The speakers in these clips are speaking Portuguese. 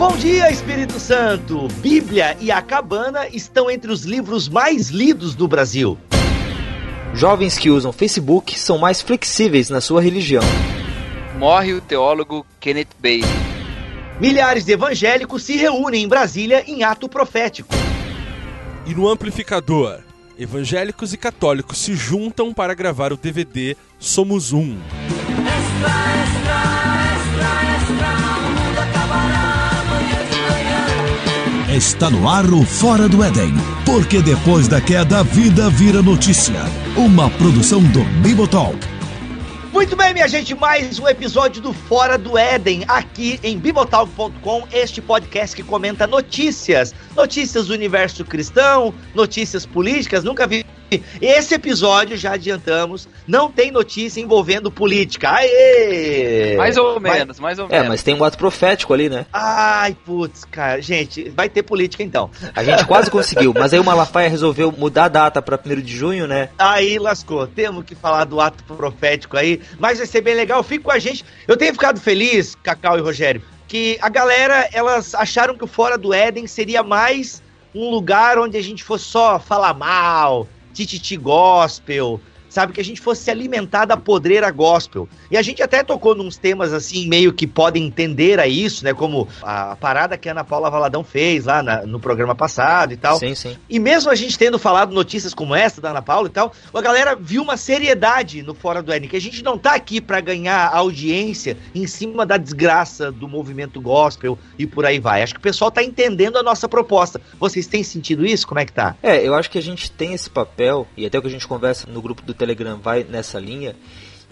Bom dia, Espírito Santo! Bíblia e a Cabana estão entre os livros mais lidos do Brasil. Jovens que usam Facebook são mais flexíveis na sua religião. Morre o teólogo Kenneth Bailey. Milhares de evangélicos se reúnem em Brasília em ato profético. E no amplificador, evangélicos e católicos se juntam para gravar o DVD Somos Um. Está no ar o Fora do Éden, porque depois da queda a vida vira notícia. Uma produção do Bibotalk. Muito bem, minha gente, mais um episódio do Fora do Éden, aqui em bibotalk.com, este podcast que comenta notícias, notícias do universo cristão, notícias políticas, nunca vi esse episódio, já adiantamos, não tem notícia envolvendo política. Aê! Mais ou menos, mais ou É, menos. mas tem um ato profético ali, né? Ai, putz, cara. Gente, vai ter política então. A gente quase conseguiu, mas aí o Malafaia resolveu mudar a data pra 1 de junho, né? Aí lascou. Temos que falar do ato profético aí, mas vai ser bem legal. Fique com a gente. Eu tenho ficado feliz, Cacau e Rogério, que a galera, elas acharam que o Fora do Éden seria mais um lugar onde a gente fosse só falar mal, tititi gospel, sabe? Que a gente fosse se alimentar da podreira gospel. E a gente até tocou nos temas assim, meio que podem entender a isso, né? Como a parada que a Ana Paula Valadão fez lá na- no programa passado e tal. Sim, sim. E mesmo a gente tendo falado notícias como essa da Ana Paula e tal, a galera viu uma seriedade no Fora do Éden, que a gente não tá aqui pra ganhar audiência em cima da desgraça do movimento gospel e por aí vai. Acho que o pessoal tá entendendo a nossa proposta. Vocês têm sentido isso? Como é que tá? É, eu acho que a gente tem esse papel, e até o que a gente conversa no grupo do Telegram vai nessa linha,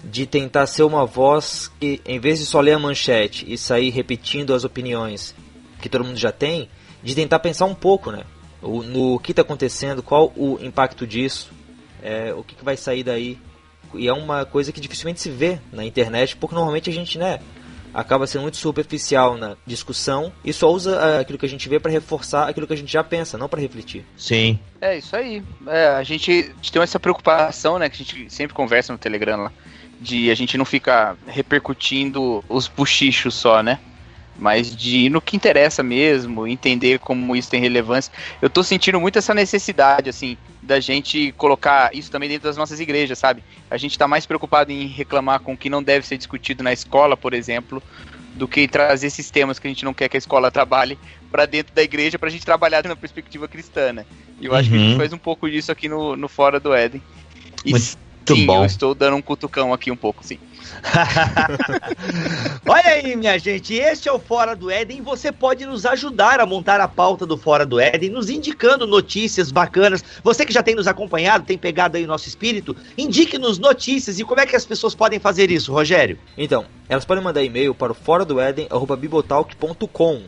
de tentar ser uma voz que, em vez de só ler a manchete e sair repetindo as opiniões que todo mundo já tem, de tentar pensar um pouco, né? O, no que está acontecendo, qual o impacto disso, é, o que, que vai sair daí. E é uma coisa que dificilmente se vê na internet, porque normalmente a gente, né, acaba sendo muito superficial na discussão e só usa ah, aquilo que a gente vê para reforçar aquilo que a gente já pensa, não para refletir. Sim. É isso aí. É, a gente a gente tem essa preocupação, né? Que a gente sempre conversa no Telegram lá. De a gente não ficar repercutindo os buchichos só, né? Mas de ir no que interessa mesmo, entender como isso tem relevância. Eu tô sentindo muito essa necessidade, assim, da gente colocar isso também dentro das nossas igrejas, sabe? A gente tá mais preocupado em reclamar com o que não deve ser discutido na escola, por exemplo, do que trazer esses temas que a gente não quer que a escola trabalhe para dentro da igreja pra gente trabalhar na perspectiva cristã, né? E eu acho que a gente Uhum. faz um pouco disso aqui no, no Fora do Éden. E Muito sim, bom. eu estou dando um cutucão aqui um pouco, sim. Olha aí, minha gente, este é o Fora do Éden. Você pode nos ajudar a montar a pauta do Fora do Éden, nos indicando notícias bacanas. Você que já tem nos acompanhado, tem pegado aí o nosso espírito, indique-nos notícias. E como é que as pessoas podem fazer isso, Rogério? Então, elas podem mandar e-mail para o fora do Eden@bibotalk.com,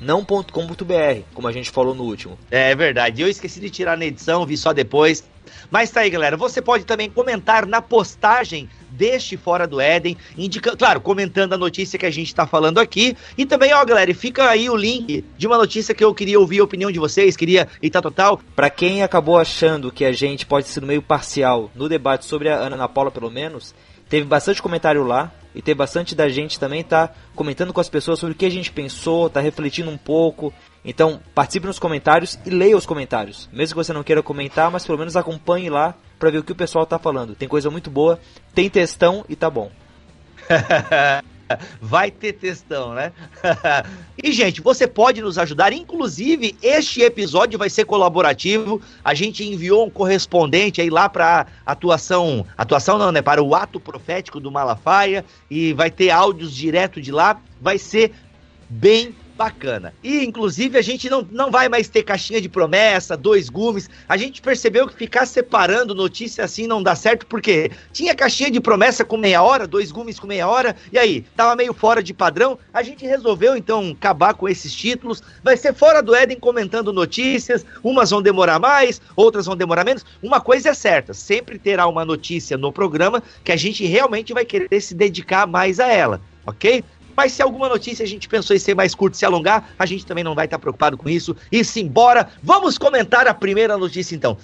não .com.br, como a gente falou no último. É verdade, eu esqueci de tirar na edição, vi só depois. Mas tá aí, galera. Você pode também comentar na postagem deste Fora do Éden, indicando, claro, comentando a notícia que a gente tá falando aqui. E também, ó, galera, fica aí o link de uma notícia que eu queria ouvir a opinião de vocês, queria e tá total. Para quem acabou achando que a gente pode ser meio parcial no debate sobre a Ana Paula, pelo menos, teve bastante comentário lá e teve bastante da gente também tá comentando com as pessoas sobre o que a gente pensou, tá refletindo um pouco. Então, participe nos comentários e leia os comentários. Mesmo que você não queira comentar, mas pelo menos acompanhe lá para ver o que o pessoal tá falando. Tem coisa muito boa, tem textão e tá bom. Vai ter textão, né? e, gente, você pode nos ajudar. Inclusive, este episódio vai ser colaborativo. A gente enviou um correspondente aí lá para atuação. Atuação não, né? Para o ato profético do Malafaia. E vai ter áudios direto de lá. Vai ser bem bacana. E, inclusive, a gente não, não vai mais ter caixinha de promessa, dois gumes. A gente percebeu que ficar separando notícia assim não dá certo, porque tinha caixinha de promessa com meia hora, dois gumes com meia hora, e aí, tava meio fora de padrão. A gente resolveu, então, acabar com esses títulos. Vai ser fora do Éden comentando notícias. Umas vão demorar mais, outras vão demorar menos. Uma coisa é certa, sempre terá uma notícia no programa que a gente realmente vai querer se dedicar mais a ela, ok? Mas se alguma notícia a gente pensou em ser mais curto, se alongar, a gente também não vai estar preocupado com isso. E simbora, vamos comentar a primeira notícia então.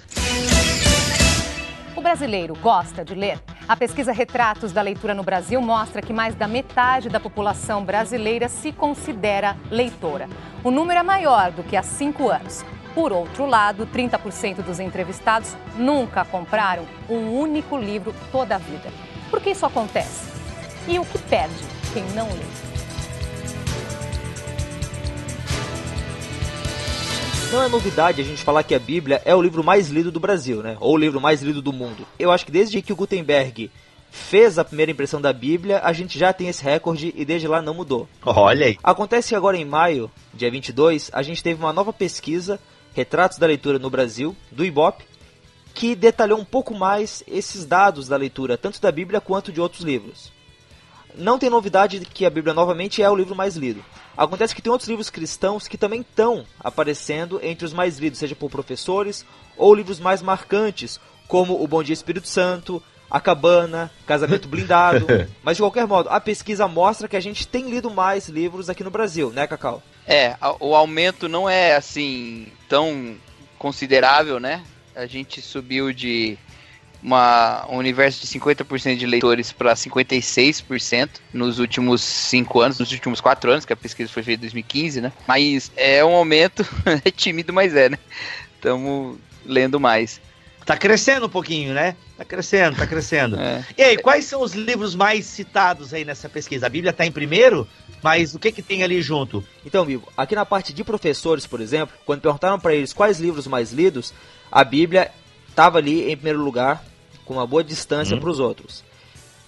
O brasileiro gosta de ler? A pesquisa Retratos da Leitura no Brasil mostra que mais da metade da população brasileira se considera leitora. O número é maior do que há cinco anos. Por outro lado, 30% dos entrevistados nunca compraram um único livro toda a vida. Por que isso acontece? E o que perde quem não lê? Não é novidade a gente falar que a Bíblia é o livro mais lido do Brasil, né? Ou o livro mais lido do mundo. Eu acho que desde que o Gutenberg fez a primeira impressão da Bíblia, a gente já tem esse recorde e desde lá não mudou. Olha aí. Acontece que agora em maio, dia 22, a gente teve uma nova pesquisa Retratos da Leitura no Brasil, do Ibope, que detalhou um pouco mais esses dados da leitura, tanto da Bíblia quanto de outros livros. Não tem novidade de que a Bíblia novamente é o livro mais lido. Acontece que tem outros livros cristãos que também estão aparecendo entre os mais lidos, seja por professores ou livros mais marcantes, como O Bom Dia Espírito Santo, A Cabana, Casamento Blindado. Mas de qualquer modo, a pesquisa mostra que a gente tem lido mais livros aqui no Brasil, né, Cacau? É, o aumento não é assim tão considerável, né? A gente subiu de uma, um universo de 50% de leitores para 56% nos últimos 5 anos, nos últimos 4 anos, que a pesquisa foi feita em 2015, né? Mas é um aumento, é tímido, mas é, né? Estamos lendo mais. Tá crescendo um pouquinho, né? Tá crescendo, tá crescendo. É. E aí, quais são os livros mais citados aí nessa pesquisa? A Bíblia tá em primeiro, mas o que que tem ali junto? Então, amigo, aqui na parte de professores, por exemplo, quando perguntaram para eles quais livros mais lidos, a Bíblia estava ali em primeiro lugar, com uma boa distância hum. para os outros.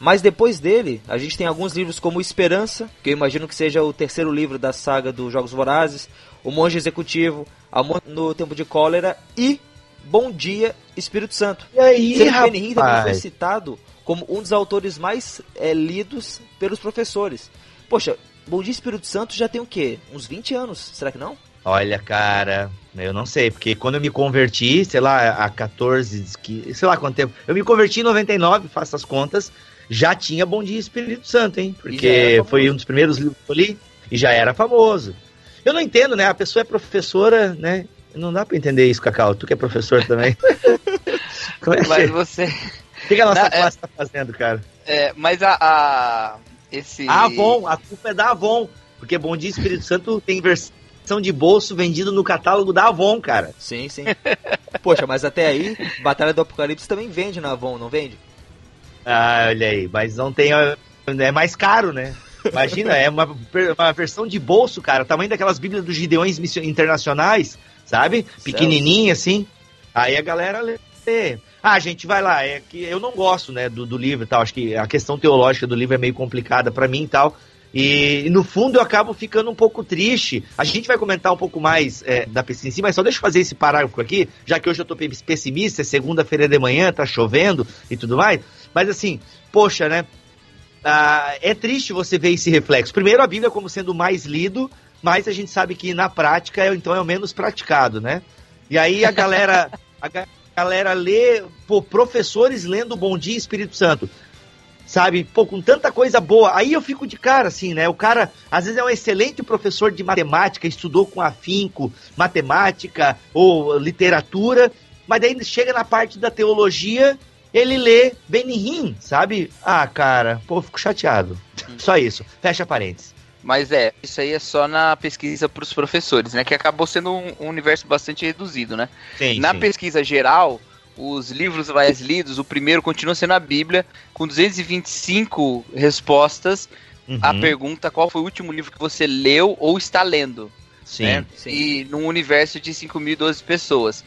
Mas depois dele, a gente tem alguns livros como Esperança, que eu imagino que seja o terceiro livro da saga dos Jogos Vorazes, O Monge Executivo, Amor no Tempo de Cólera e Bom Dia, Espírito Santo. E aí, Sendo rapaz? Benny também foi citado como um dos autores mais é, lidos pelos professores. Poxa, Bom Dia, Espírito Santo já tem o quê? Uns 20 anos, será que não? Olha, cara, eu não sei, porque quando eu me converti, sei lá, há 14, sei lá quanto tempo, eu me converti em 99, faço as contas, já tinha Bom Dia Espírito Santo, hein? Porque foi um dos primeiros livros que eu li e já era famoso. Eu não entendo, né? A pessoa é professora, né? Não dá pra entender isso, Cacau. Tu que é professor também. Como é mas que... você. O que, a nossa classe é... tá fazendo, cara? É, mas a, a. Esse. A Avon, a culpa é da Avon. Porque Bom Dia Espírito Santo tem versão de bolso vendido no catálogo da Avon, cara. Sim, sim. Poxa, mas até aí, Batalha do Apocalipse também vende na Avon, não vende? Ah, olha aí, mas não tem. É mais caro, né? Imagina, é uma, uma versão de bolso, cara. Tamanho daquelas Bíblias dos Gideões Internacionais sabe? Pequenininha assim. Aí a galera lê. Ah, gente, vai lá. É que eu não gosto, né, do, do livro e tal. Acho que a questão teológica do livro é meio complicada para mim e tal. E, no fundo eu acabo ficando um pouco triste. A gente vai comentar um pouco mais é, da pesquisa em si, mas só deixa eu fazer esse parágrafo aqui, já que hoje eu tô pessimista, é segunda-feira de manhã, tá chovendo e tudo mais. Mas assim, poxa, né? Ah, é triste você ver esse reflexo. Primeiro, a Bíblia como sendo mais lido, mas a gente sabe que na prática é, então é o menos praticado, né? E aí a galera, a galera lê, pô, professores lendo Bom Dia Espírito Santo. Sabe, pô, com tanta coisa boa. Aí eu fico de cara, assim, né? O cara, às vezes, é um excelente professor de matemática, estudou com afinco matemática ou literatura, mas daí chega na parte da teologia, ele lê Benihim, sabe? Ah, cara, pô, fico chateado. Só isso. Fecha parênteses. Mas é, isso aí é só na pesquisa para os professores, né? Que acabou sendo um, um, universo bastante reduzido, né? Sim, na sim. pesquisa geral, os livros mais lidos, o primeiro continua sendo a Bíblia, com 225 respostas uhum. à pergunta qual foi o último livro que você leu ou está lendo. Sim, né? sim. E num universo de 5.012 pessoas.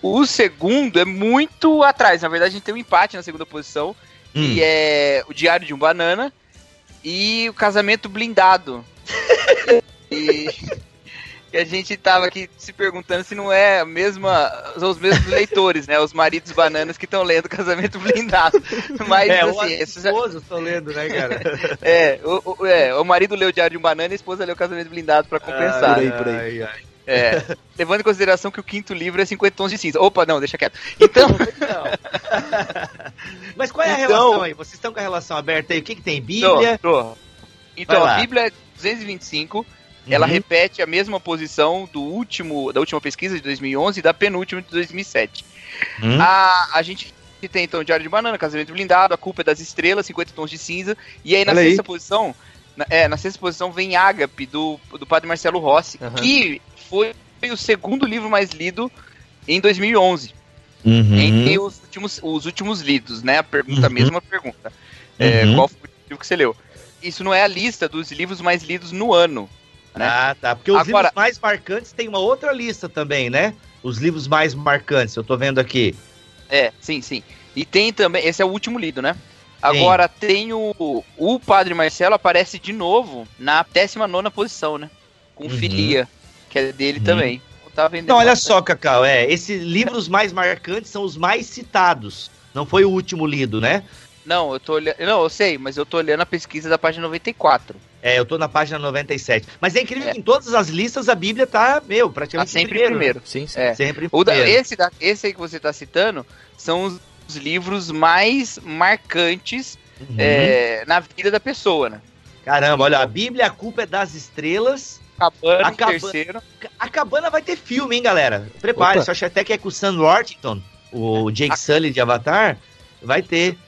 O segundo é muito atrás. Na verdade, a gente tem um empate na segunda posição, hum. que é o Diário de um Banana, e o casamento blindado. e, e, a gente tava aqui se perguntando se não é a mesma, são os mesmos leitores, né? Os maridos bananas que estão lendo casamento blindado. Mas é, assim, esses esposos estão lendo, né, cara? é, o, o, é, o marido leu o Diário de um Banana e a esposa leu o casamento blindado para compensar. Ai, por aí, por aí. Ai, ai. É, levando em consideração que o quinto livro é 50 tons de cinza. Opa, não, deixa quieto. Então. Mas qual é a então, relação aí? Vocês estão com a relação aberta aí? O que, que tem? Bíblia? Tô, tô. Então, a Bíblia é 225. Uhum. Ela repete a mesma posição do último, da última pesquisa de 2011 e da penúltima de 2007. Uhum. A, a gente tem então Diário de Banana, Casamento Blindado, A Culpa é das Estrelas, 50 Tons de Cinza. E aí na Olha aí. sexta posição, na, é, na sexta posição vem Ágape, do, do padre Marcelo Rossi, Aham. que foi o segundo livro mais lido em 2011. Uhum. Entre os últimos, os últimos lidos, né? A pergunta, a Uhum. mesma pergunta. É, Uhum. qual foi o livro que você leu? Isso não é a lista dos livros mais lidos no ano. Né? Ah, tá. Porque os Agora- livros mais marcantes tem uma outra lista também, né? Os livros mais marcantes, eu tô vendo aqui. É, sim, sim. E tem também, esse é o último lido, né? Agora tem o. O Padre Marcelo aparece de novo na 19 posição, né? Com Uhum. Filia, que é dele Uhum. também. Tá Não, olha só, Cacau, é, esses livros mais marcantes são os mais citados. Não foi o último lido, né? Não, eu tô olhando. Não, eu sei, mas eu tô olhando a pesquisa da página 94. É, eu tô na página 97. Mas é incrível É. que em todas as listas a Bíblia tá, meu, Tá praticamente em sempre primeiro. primeiro. né? Sim, sim. É. Sempre em O da- primeiro. esse, da- esse aí que você tá citando são os, os livros mais marcantes Uhum. é, na vida da pessoa, né? Caramba, olha, a Bíblia, a culpa é das estrelas. Acabando A em Caba- terceiro. A Cabana vai ter filme, hein, galera? Prepare-se, acho até que é com o Sam Worthington, o Jake Sully de Avatar. Vai ter.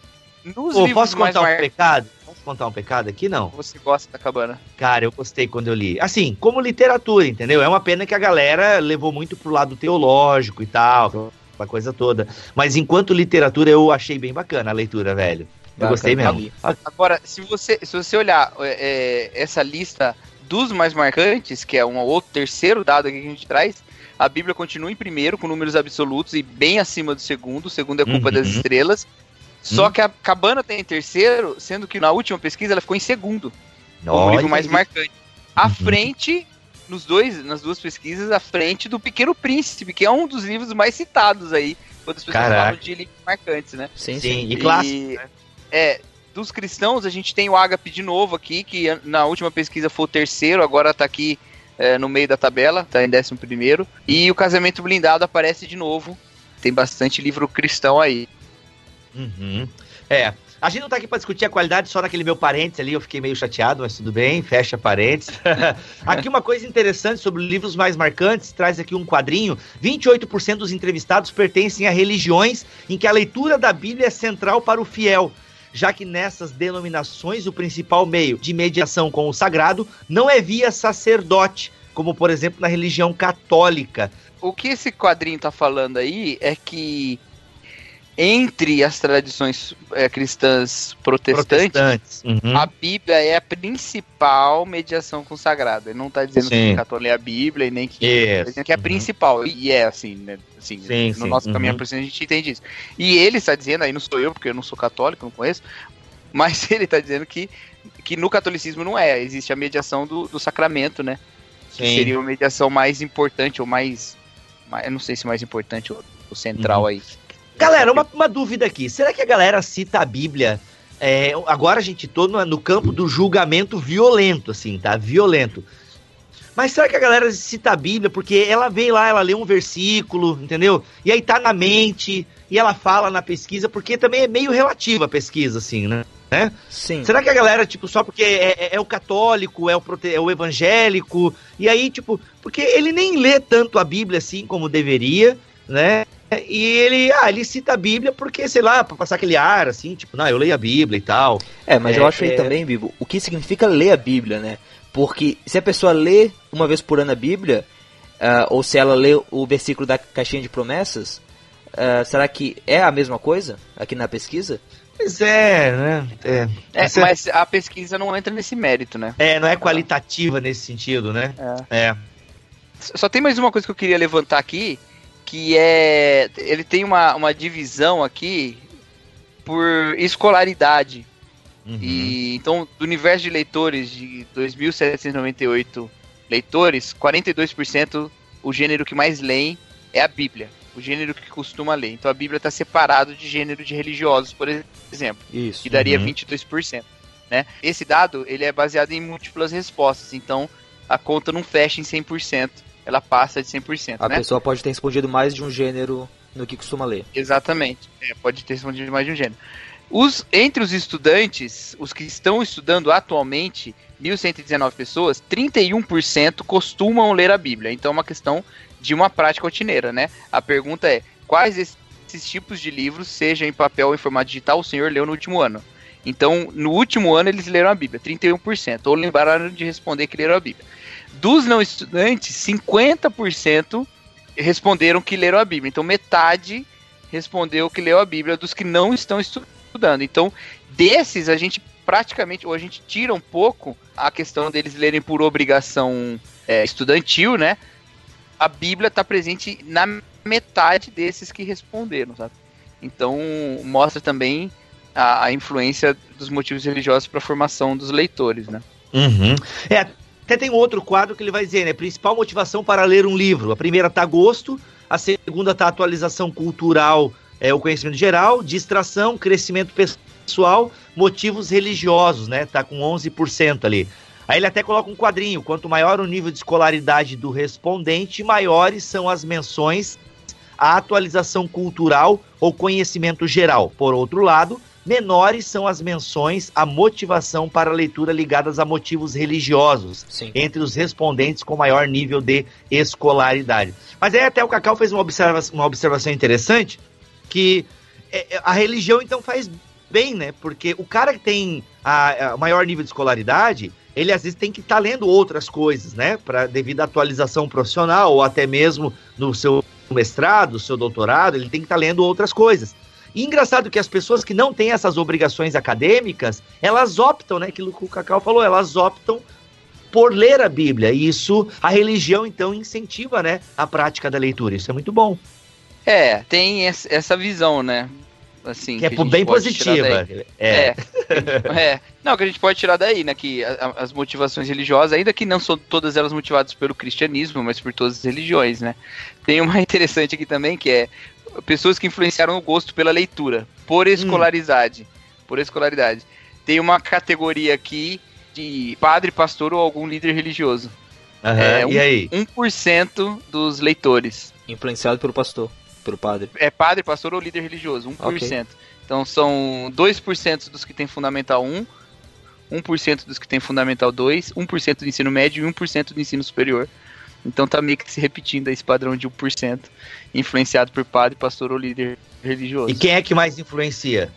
Nos Pô, posso contar um pecado? Posso contar um pecado aqui? Não. você gosta da cabana. Cara, eu gostei quando eu li. Assim, como literatura, entendeu? É uma pena que a galera levou muito pro lado teológico e tal, aquela coisa toda. Mas enquanto literatura, eu achei bem bacana a leitura, velho. Eu Bacana, gostei mesmo. Agora, se você, se você olhar é, é, essa lista dos mais marcantes, que é um outro terceiro dado aqui que a gente traz, a Bíblia continua em primeiro, com números absolutos e bem acima do segundo. O segundo é culpa Uhum. das estrelas. Só Uhum. que a Cabana tem em terceiro, sendo que na última pesquisa ela ficou em segundo, como Olha livro mais marcante. À Uhum. frente, nos dois, nas duas pesquisas, à frente do Pequeno Príncipe, que é um dos livros mais citados aí, quando as pessoas Caraca. falam de livros marcantes, né? Sim, sim. Sim, e clássico. É, dos cristãos, a gente tem o Ágape de novo aqui, que na última pesquisa foi o terceiro, agora tá aqui é, no meio da tabela, tá em décimo primeiro. E o Casamento Blindado aparece de novo. Tem bastante livro cristão aí. Uhum. É. A gente não tá aqui pra discutir a qualidade só naquele meu parênteses ali, eu fiquei meio chateado, mas tudo bem, fecha parênteses. aqui uma coisa interessante sobre livros mais marcantes, traz aqui um quadrinho, 28% dos entrevistados pertencem a religiões em que a leitura da Bíblia é central para o fiel, já que nessas denominações o principal meio de mediação com o sagrado não é via sacerdote, como por exemplo na religião católica. O que esse quadrinho tá falando aí é que entre as tradições é, cristãs protestantes, Protestantes. Uhum. a Bíblia é a principal mediação sagrado. Ele não tá dizendo Sim. que o católico lê a Bíblia e nem que dizendo que é a Uhum. principal, e é assim, né? Assim, Sim, no sim, nosso uhum. caminho cima a gente entende isso. E ele está dizendo, aí não sou eu, porque eu não sou católico, não conheço, mas ele está dizendo que, que no catolicismo não é, existe a mediação do, do sacramento, né? Que Sim. seria uma mediação mais importante, ou mais, mais- eu não sei se mais importante ou, ou central Uhum. aí. Galera, uma, uma dúvida aqui. Será que a galera cita a Bíblia? é, agora a gente tô no, no campo do julgamento violento, assim, tá? Violento. Mas será que a galera cita a Bíblia porque ela vem lá, ela lê um versículo, entendeu? E aí tá na mente, e ela fala na pesquisa, porque também é meio relativa a pesquisa, assim, né? Sim. Será que a galera, tipo, só porque é, é- é o católico, é o, prote- é o evangélico, e aí, tipo, porque ele nem lê tanto a Bíblia assim como deveria, né? E ele, ah, ele cita a Bíblia porque, sei lá, pra passar aquele ar, assim, tipo, não, eu leio a Bíblia e tal. É, mas É, eu acho aí é. também, Bibo, o que significa ler a Bíblia, né? Porque se a pessoa lê uma vez por ano a Bíblia, ah, ou se ela lê o versículo da caixinha de promessas, ah, será que é a mesma coisa aqui na pesquisa? Pois é, né? É, É, Essa- mas a pesquisa não entra nesse mérito, né? é, não é qualitativa nesse sentido, né? É. Só tem mais uma coisa que eu queria levantar aqui, que é. Ele tem uma, uma divisão aqui por escolaridade. Uhum. E então, do universo de leitores de 2.798 leitores, 42% o gênero que mais leem é a Bíblia. O gênero que costuma ler. Então a Bíblia está separado de gênero de religiosos, por exemplo, Isso. que daria Uhum. 22%. Né? Esse dado ele é baseado em múltiplas respostas, então a conta não fecha em 100%, ela passa de 100%. A né? pessoa pode ter respondido mais de um gênero no que costuma ler. Exatamente. É, pode ter respondido mais de um gênero. Os, entre os estudantes, os que estão estudando atualmente, 1.119 pessoas, 31% costumam ler a Bíblia. Então é uma questão de uma prática rotineira, né? A pergunta é, quais desses tipos de livros, seja em papel ou em formato digital, o senhor leu no último ano? Então, no último ano eles leram a Bíblia, 31%, ou lembraram de responder que leram a Bíblia. Dos não estudantes, 50% responderam que leram a Bíblia. Então, metade respondeu que leu a Bíblia dos que não estão estudando. Então, desses, a gente praticamente, ou a gente tira um pouco a questão deles lerem por obrigação é, estudantil, né? A Bíblia está presente na metade desses que responderam, sabe? Então, mostra também a, a influência dos motivos religiosos para a formação dos leitores, né? Uhum. É, até tem outro quadro que ele vai dizer, né? Principal motivação para ler um livro. A primeira tá gosto, a segunda tá atualização cultural, é, o conhecimento geral, distração, crescimento pessoal, motivos religiosos, né? Tá com 11% ali. Aí ele até coloca um quadrinho: quanto maior o nível de escolaridade do respondente, maiores são as menções à atualização cultural ou conhecimento geral. Por outro lado, menores são as menções à motivação para a leitura ligadas a motivos religiosos, Sim. entre os respondentes com maior nível de escolaridade. Mas aí até o Cacau fez uma observação, uma observação interessante, que é, é, a religião então faz bem, né? Porque o cara que tem a, a maior nível de escolaridade, ele às vezes tem que estar tá lendo outras coisas, né? Pra, devido à atualização profissional, ou até mesmo no seu mestrado, seu doutorado, ele tem que estar tá lendo outras coisas. E engraçado que as pessoas que não têm essas obrigações acadêmicas, elas optam, né? Aquilo que o Cacau falou, elas optam por ler a Bíblia. E isso, a religião, então, incentiva, né? A prática da leitura. Isso é muito bom. É, tem essa visão, né? Assim, que, é que é bem positiva. É. é. é. Não, que a gente pode tirar daí, né? Que a, as motivações religiosas, ainda que não são todas elas motivadas pelo cristianismo, mas por todas as religiões, né? Tem uma interessante aqui também, que é pessoas que influenciaram o gosto pela leitura, por hum. escolaridade. Hum. Por escolaridade. Tem uma categoria aqui de padre, pastor ou algum líder religioso. Uhum, é, um, e aí? 1% dos leitores. Influenciado pelo pastor, pelo padre. É padre, pastor ou líder religioso, 1%. Okay. Então são 2% dos que tem fundamental 1, 1% dos que tem fundamental 2, 1% do ensino médio e 1% do ensino superior. Então tá meio que se repetindo esse padrão de 1%, influenciado por padre, pastor ou líder religioso. E quem é que mais influencia?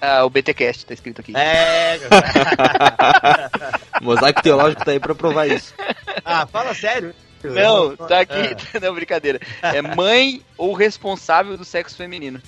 Ah, o BTcast tá escrito aqui. É. Mosaico teológico tá aí pra provar isso. Ah, fala sério. Não, tá aqui, ah. não, brincadeira. É mãe ou responsável do sexo feminino.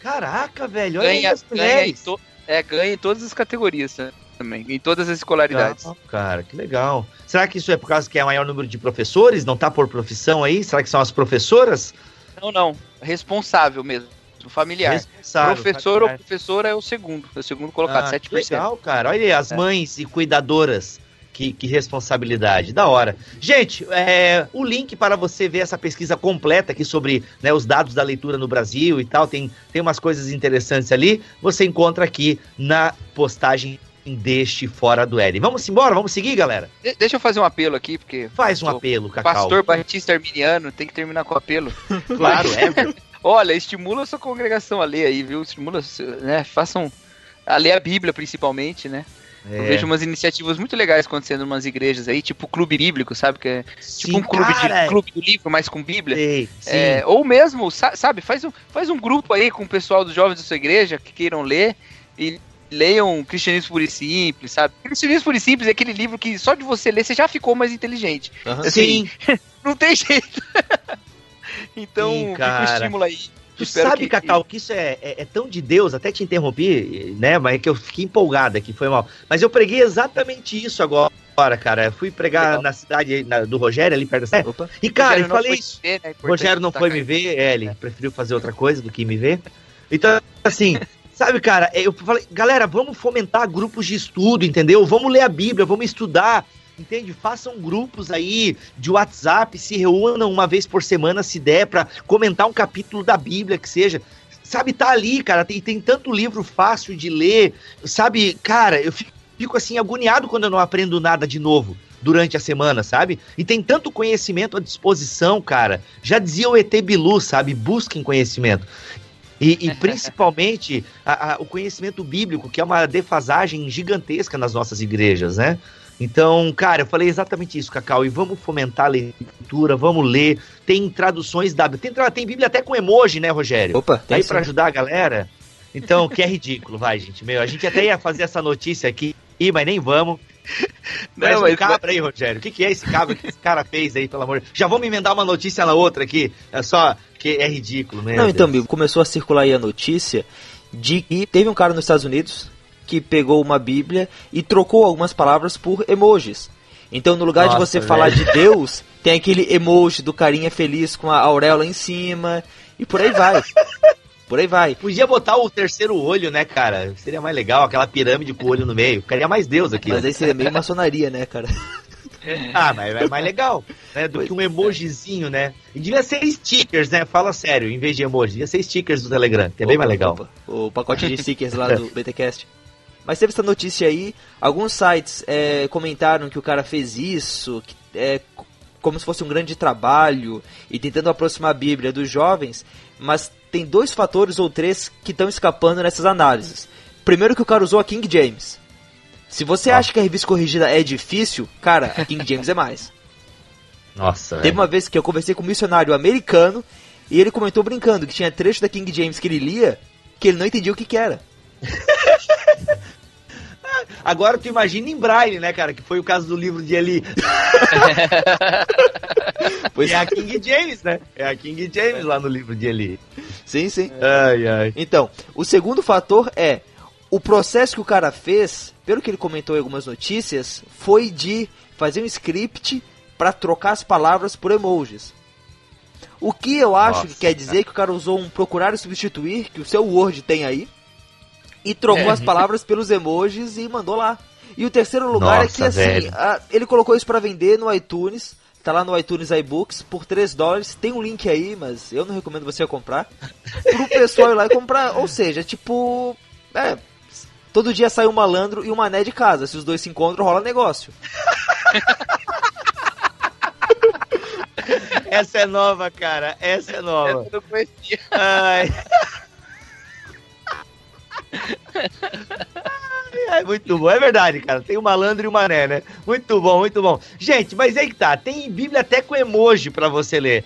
Caraca, velho, olha ganha, ganha em to, é, ganha em todas as categorias também, em todas as escolaridades. Legal, cara, que legal. Será que isso é por causa que é o maior número de professores? Não tá por profissão aí? Será que são as professoras? Não, não. Responsável mesmo. Familiar. Responsável, Professor familiar. ou professora é o segundo. É o segundo colocado, ah, 7%. Legal, cara. Olha aí, as é. mães e cuidadoras. Que, que, responsabilidade, da hora. Gente, é, o link para você ver essa pesquisa completa aqui sobre né, os dados da leitura no Brasil e tal, tem, tem umas coisas interessantes ali, você encontra aqui na postagem deste Fora do Éden. Vamos embora? Vamos seguir, galera? De deixa eu fazer um apelo aqui, porque. Faz um apelo, Cacau. Pastor Batista Arminiano tem que terminar com apelo. claro, é. Olha, estimula a sua congregação a ler aí, viu? Estimula, né? Façam. A ler a Bíblia, principalmente, né? É. Eu vejo umas iniciativas muito legais acontecendo em umas igrejas aí, tipo clube bíblico, sabe? Que é sim, tipo um clube, de, clube do livro, mas com Bíblia. Sim, sim. É, ou mesmo, sabe, faz um, faz um grupo aí com o pessoal dos jovens da sua igreja que queiram ler e leiam Cristianismo Puro e Simples, sabe? Cristianismo Puro e Simples é aquele livro que só de você ler você já ficou mais inteligente. Uhum. Assim, Sim. não tem jeito. então, Sim, fica um estímulo aí. Tu sabe, que, Cacau, que isso é, é, é, tão de Deus, até te interrompi, né? Mas é que eu fiquei empolgado aqui, foi mal. Mas eu preguei exatamente isso agora, cara. Eu fui pregar Legal. na cidade na, do Rogério, ali perto da Opa. E, cara, eu falei isso. Ver, né? Rogério não foi me ver, é, ele é. preferiu fazer outra coisa do que me ver. Então, assim, Sabe, cara, eu falei, galera, vamos fomentar grupos de estudo, entendeu? Vamos ler a Bíblia, vamos estudar, entende? Façam grupos aí de WhatsApp, se reúnam uma vez por semana, se der, para comentar um capítulo da Bíblia que seja. Sabe, tá ali, cara, tem, tem tanto livro fácil de ler, sabe? Cara, eu fico assim agoniado quando eu não aprendo nada de novo durante a semana, sabe? E tem tanto conhecimento à disposição, cara. Já dizia o ET Bilu, sabe? Busquem conhecimento. E, e principalmente a, a, o conhecimento bíblico, que é uma defasagem gigantesca nas nossas igrejas, né? Então, cara, eu falei exatamente isso, Cacau, e vamos fomentar a leitura, vamos ler. Tem traduções da tem, tem Bíblia até com emoji, né, Rogério? Opa, tem Aí para ajudar a galera. Então, que é ridículo, vai, gente. Meu, a gente até ia fazer essa notícia aqui, mas nem vamos. Não, mas um cabra aí, Rogério. O que, que é esse cabra que esse cara fez aí, pelo amor de Já vou me emendar uma notícia na outra aqui. É só que é ridículo, né? Não, então, Bibo, começou a circular aí a notícia de que teve um cara nos Estados Unidos que pegou uma Bíblia e trocou algumas palavras por emojis. Então, no lugar Nossa, de você velho. falar de Deus, tem aquele emoji do carinha feliz com a auréola em cima e por aí vai. Por aí vai. Podia botar o terceiro olho, né, cara? Seria mais legal, aquela pirâmide com o olho no meio. Ficaria mais Deus aqui. Mas aí seria meio maçonaria, né, cara? Ah, mas é mais legal, né? Do que um emojizinho, né? E devia ser stickers, né? Fala sério, em vez de emoji. Devia ser stickers do Telegram, que é bem mais legal. Opa, o pacote de stickers lá do BTcast. Mas teve essa notícia aí, alguns sites é, comentaram que o cara fez isso, que é como se fosse um grande trabalho e tentando aproximar a Bíblia dos jovens, mas tem dois fatores ou três que estão escapando nessas análises. Primeiro que o cara usou a King James. Se você ah. acha que a revista corrigida é difícil, cara, a King James é mais. Nossa. Teve uma vez que eu conversei com um missionário americano e ele comentou brincando que tinha trecho da King James que ele lia que ele não entendia o que, que era. Agora tu imagina em Braille, né, cara? Que foi o caso do livro de Eli. pois é a King James, né? É a King James lá no livro de Eli. Sim, sim. Ai, ai. Então, o segundo fator é o processo que o cara fez, pelo que ele comentou em algumas notícias, foi de fazer um script para trocar as palavras por emojis. O que eu acho Nossa, que quer dizer cara. que o cara usou um procurar e substituir, que o seu Word tem aí, e trocou é. as palavras pelos emojis e mandou lá. E o terceiro lugar Nossa, é que assim, a, ele colocou isso para vender no iTunes, tá lá no iTunes iBooks por 3 dólares. Tem um link aí, mas eu não recomendo você comprar. Pro pessoal ir lá e comprar, ou seja, tipo, é, todo dia sai um malandro e um mané de casa. Se os dois se encontram, rola negócio. Essa é nova, cara. Essa é nova. Essa eu não conhecia. Ai. É muito bom, é verdade, cara. Tem o malandro e o mané, né? Muito bom, muito bom. Gente, mas aí que tá, tem Bíblia até com emoji para você ler.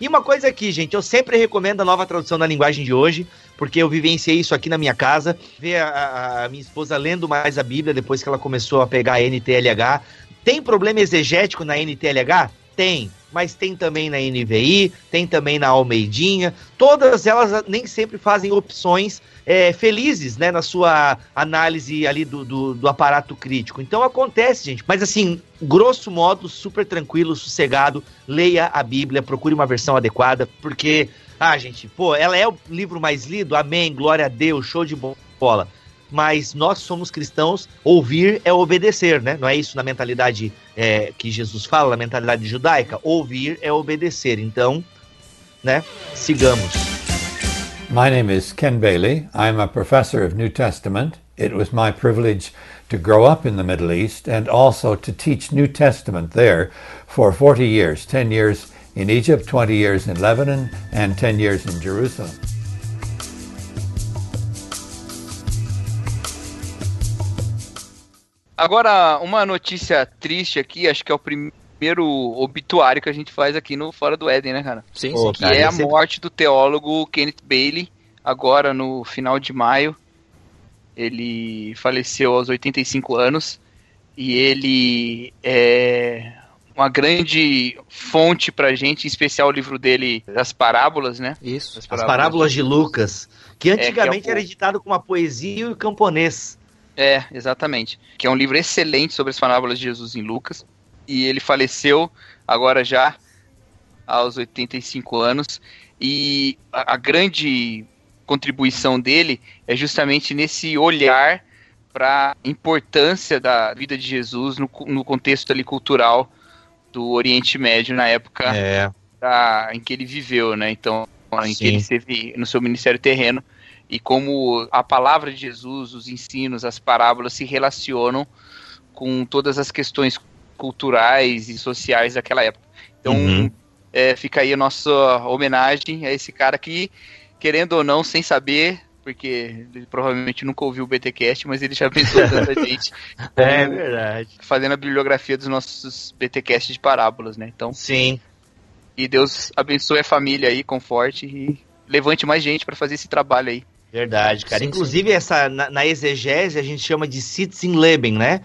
E uma coisa aqui, gente, eu sempre recomendo a nova tradução da linguagem de hoje, porque eu vivenciei isso aqui na minha casa. Ver a, a, minha esposa lendo mais a Bíblia depois que ela começou a pegar a NTLH. Tem problema exegético na NTLH? Tem mas tem também na NVI, tem também na Almeidinha. Todas elas nem sempre fazem opções é, felizes, né, na sua análise ali do, do, do, aparato crítico. Então acontece, gente. Mas assim, grosso modo, super tranquilo, sossegado, leia a Bíblia, procure uma versão adequada, porque, ah, gente, pô, ela é o livro mais lido, amém, glória a Deus, show de bola mas nós somos cristãos, ouvir é obedecer, né? Não é isso na mentalidade é, que Jesus fala, na mentalidade judaica? Ouvir é obedecer. Então, né? Sigamos. My name is Ken Bailey. I'm a professor of New Testament. It was my privilege to grow up in the Middle East and also to teach New Testament there for 40 years 10 years in Egypt, 20 years in Lebanon, and 10 years in Jerusalem. Agora, uma notícia triste aqui, acho que é o primeiro obituário que a gente faz aqui no Fora do Éden, né, cara? Sim, sim. Que cara, é a sempre... morte do teólogo Kenneth Bailey, agora no final de maio. Ele faleceu aos 85 anos e ele é uma grande fonte pra gente, em especial o livro dele, das parábolas, né? Isso, as parábolas, as parábolas de Lucas, que antigamente é, que é o... era editado com uma poesia e o camponês. É, exatamente. Que é um livro excelente sobre as parábolas de Jesus em Lucas. E ele faleceu agora já aos 85 anos. E a, a grande contribuição dele é justamente nesse olhar para a importância da vida de Jesus no, no contexto ali cultural do Oriente Médio na época é. da, em que ele viveu, né? Então, em Sim. que ele esteve no seu ministério terreno e como a palavra de Jesus, os ensinos, as parábolas se relacionam com todas as questões culturais e sociais daquela época. Então, uhum. é, fica aí a nossa homenagem a esse cara que querendo ou não, sem saber, porque ele provavelmente nunca ouviu o BTcast, mas ele já abençoou tanta gente. É verdade. Fazendo a bibliografia dos nossos BTcast de parábolas, né? Então, Sim. e Deus abençoe a família aí, conforte e levante mais gente para fazer esse trabalho aí. Verdade, cara. Sim, Inclusive, essa na, na exegese a gente chama de Sitzingleben, né?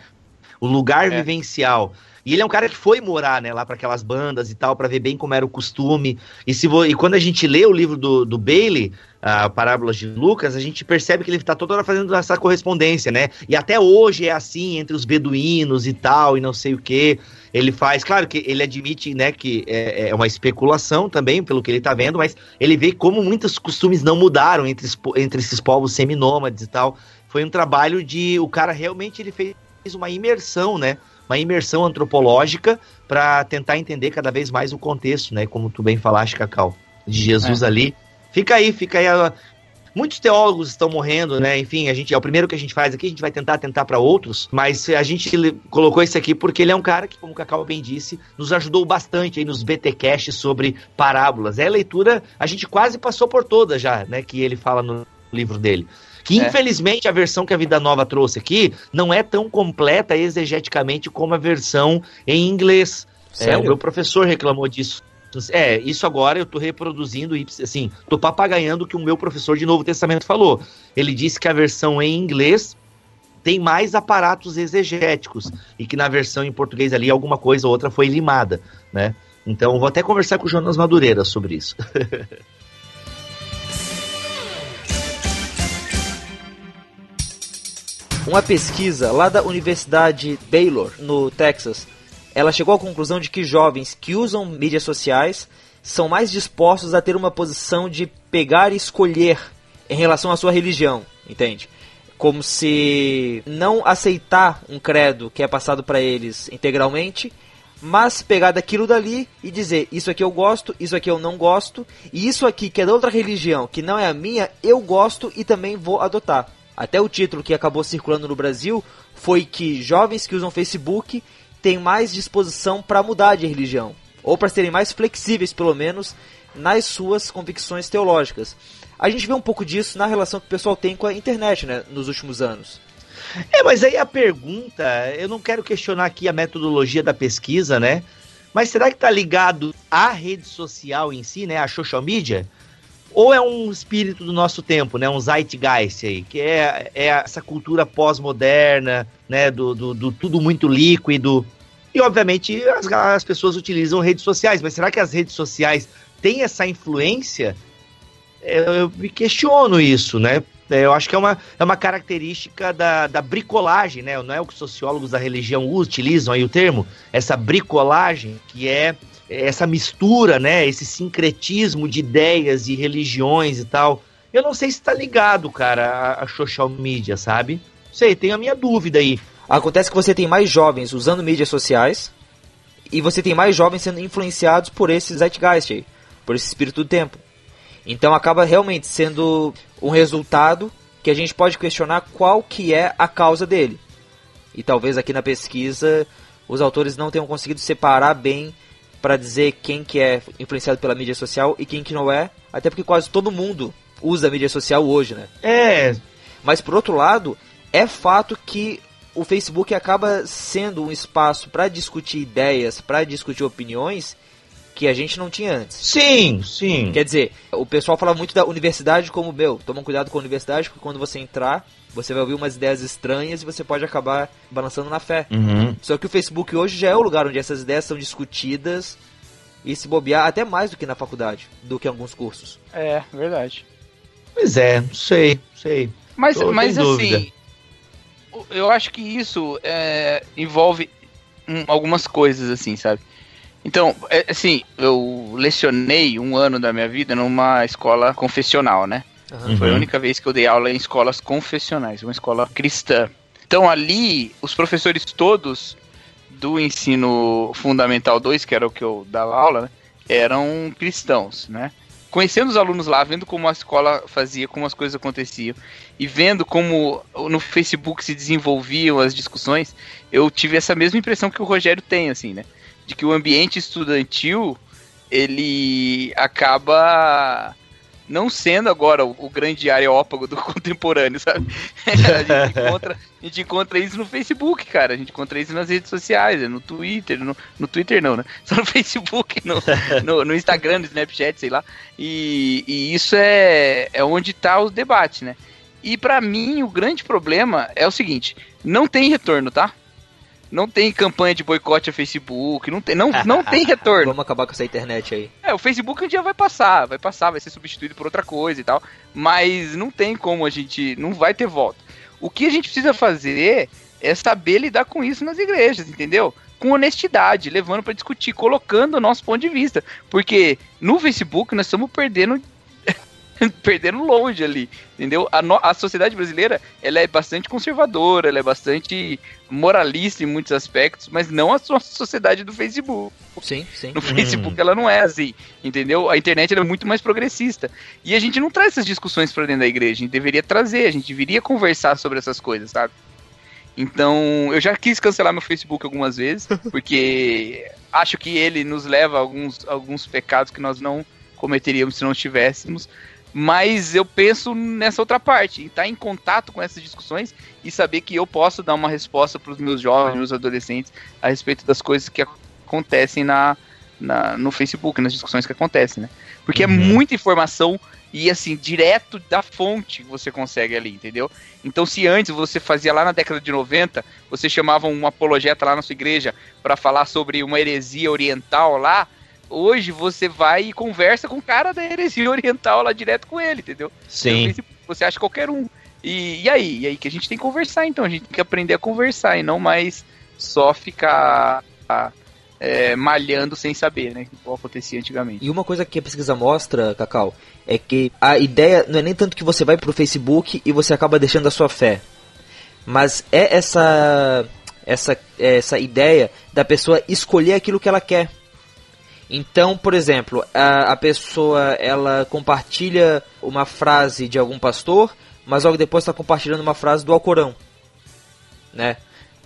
O lugar É. vivencial. E ele é um cara que foi morar, né, lá para aquelas bandas e tal, para ver bem como era o costume. E, se vo- e quando a gente lê o livro do, do Bailey, a Parábolas de Lucas, a gente percebe que ele tá toda hora fazendo essa correspondência, né? E até hoje é assim entre os beduínos e tal, e não sei o quê. Ele faz, claro que ele admite, né, que é, é uma especulação também, pelo que ele tá vendo, mas ele vê como muitos costumes não mudaram entre, entre esses povos seminômades e tal. Foi um trabalho de. O cara realmente ele fez uma imersão, né? Uma imersão antropológica para tentar entender cada vez mais o contexto, né? Como tu bem falaste, Cacau, de Jesus ali. Fica aí, fica aí. a- Muitos teólogos estão morrendo, né? Enfim, a gente é o primeiro que a gente faz aqui, a gente vai tentar atentar para outros, mas a gente colocou esse aqui porque ele é um cara que, como o Cacau bem disse, nos ajudou bastante aí nos BTcasts sobre parábolas. É a leitura, a gente quase passou por toda já, né? Que ele fala no livro dele. Que É. infelizmente a versão que a Vida Nova trouxe aqui não é tão completa exegeticamente como a versão em inglês. É, Sério? o meu professor reclamou disso. É, isso agora eu tô reproduzindo assim, tô papagaiando o que o meu professor de Novo Testamento falou. Ele disse que a versão em inglês tem mais aparatos exegéticos e que na versão em português ali alguma coisa ou outra foi limada, né? Então vou até conversar com o Jonas Madureira sobre isso. Uma pesquisa lá da Universidade Baylor, no Texas, ela chegou à conclusão de que jovens que usam mídias sociais são mais dispostos a ter uma posição de pegar e escolher em relação à sua religião, entende? Como se não aceitar um credo que é passado para eles integralmente, mas pegar daquilo dali e dizer isso aqui eu gosto, isso aqui eu não gosto, e isso aqui que é da outra religião, que não é a minha, eu gosto e também vou adotar. Até o título que acabou circulando no Brasil foi que jovens que usam Facebook têm mais disposição para mudar de religião, ou para serem mais flexíveis, pelo menos, nas suas convicções teológicas. A gente vê um pouco disso na relação que o pessoal tem com a internet, né, nos últimos anos. É, mas aí a pergunta, eu não quero questionar aqui a metodologia da pesquisa, né? Mas será que tá ligado à rede social em si, né? A social media? Ou é um espírito do nosso tempo, né? Um zeitgeist aí, que é, é essa cultura pós-moderna, né? Do, do, do tudo muito líquido. E, obviamente, as, as pessoas utilizam redes sociais, mas será que as redes sociais têm essa influência? Eu, eu me questiono isso, né? É, Eu acho que é uma, é uma característica da, da bricolagem, né? Não é o que os sociólogos da religião utilizam aí o termo? Essa bricolagem, que é essa mistura, né? Esse sincretismo de ideias e religiões e tal. Eu não sei se tá ligado, cara, a, a social media, sabe? Sei, tenho a minha dúvida aí. Acontece que você tem mais jovens usando mídias sociais e você tem mais jovens sendo influenciados por esse zeitgeist aí, por esse espírito do tempo. Então acaba realmente sendo um resultado que a gente pode questionar qual que é a causa dele. E talvez aqui na pesquisa os autores não tenham conseguido separar bem para dizer quem que é influenciado pela mídia social e quem que não é, até porque quase todo mundo usa a mídia social hoje, né? É, Mas por outro lado, é fato que o Facebook acaba sendo um espaço para discutir ideias, para discutir opiniões que a gente não tinha antes. sim, sim. Quer dizer, o pessoal fala muito da universidade como, meu, toma cuidado com a universidade, porque quando você entrar, você vai ouvir umas ideias estranhas e você pode acabar balançando na fé. Uhum. Só que o Facebook hoje já é o lugar onde essas ideias são discutidas e se bobear até mais do que na faculdade, do que em alguns cursos. É, verdade. Pois é, sei, sei. Mas, Tô mas sem dúvida. Eu acho que isso é, envolve algumas coisas, assim, sabe? Então, é, assim, eu lecionei um ano da minha vida numa escola confessional, né? Aham. Foi a Uhum. única vez que eu dei aula em escolas confessionais, uma escola cristã. Então ali, os professores todos do ensino fundamental 2, que era o que eu dava aula, né, eram cristãos, né? Conhecendo os alunos lá, vendo como a escola fazia, como as coisas aconteciam, e vendo como no Facebook se desenvolviam as discussões, eu tive essa mesma impressão que o Rogério tem, assim, né? De que o ambiente estudantil, ele acaba não sendo agora o, o grande areópago do contemporâneo, sabe? a, gente encontra, a gente encontra isso no Facebook, cara. A gente encontra isso nas redes sociais, no Twitter, no, no Twitter não, né? Só no Facebook, no, no, no Instagram, no Snapchat, sei lá. E, e isso é, é onde tá o debate, né? E para mim, o grande problema é o seguinte: não tem retorno, tá? Não tem campanha de boicote a Facebook, não tem, não, não tem retorno. Vamos acabar com essa internet aí. É, o Facebook um dia vai passar, vai passar, vai ser substituído por outra coisa e tal, mas não tem como a gente, não vai ter volta. O que a gente precisa fazer é saber lidar com isso nas igrejas, entendeu? Com honestidade, levando para discutir, colocando o nosso ponto de vista, porque no Facebook nós estamos perdendo perdendo longe ali, entendeu? A, no, a sociedade brasileira, ela é bastante conservadora, ela é bastante moralista em muitos aspectos, mas não a nossa sociedade do Facebook. Sim, sim. No Facebook ela não é assim, entendeu? A internet é muito mais progressista. E a gente não traz essas discussões para dentro da igreja, a gente deveria trazer, a gente deveria conversar sobre essas coisas, sabe? Então, eu já quis cancelar meu Facebook algumas vezes, porque acho que ele nos leva a alguns, alguns pecados que nós não cometeríamos se não tivéssemos. Mas eu penso nessa outra parte, em estar em contato com essas discussões e saber que eu posso dar uma resposta para os meus jovens, meus adolescentes, a respeito das coisas que acontecem na, na no Facebook, nas discussões que acontecem, né? Porque é uhum. é muita informação e assim, direto da fonte você consegue ali, entendeu? Então, se antes você fazia lá na década de 90, você chamava um apologeta lá na sua igreja para falar sobre uma heresia oriental lá, hoje você vai e conversa com o cara da heresia oriental lá direto com ele, entendeu? Sim. Você acha qualquer um. E, e aí? E aí que a gente tem que conversar, então. A gente tem que aprender a conversar e não mais só ficar é, malhando sem saber, né? Como acontecia antigamente. E uma coisa que a pesquisa mostra, Cacau, é que a ideia não é nem tanto que você vai pro Facebook e você acaba deixando a sua fé. Mas é essa essa essa ideia da pessoa escolher aquilo que ela quer. Então, por exemplo, a, a pessoa ela compartilha uma frase de algum pastor, mas logo depois está compartilhando uma frase do Alcorão, né?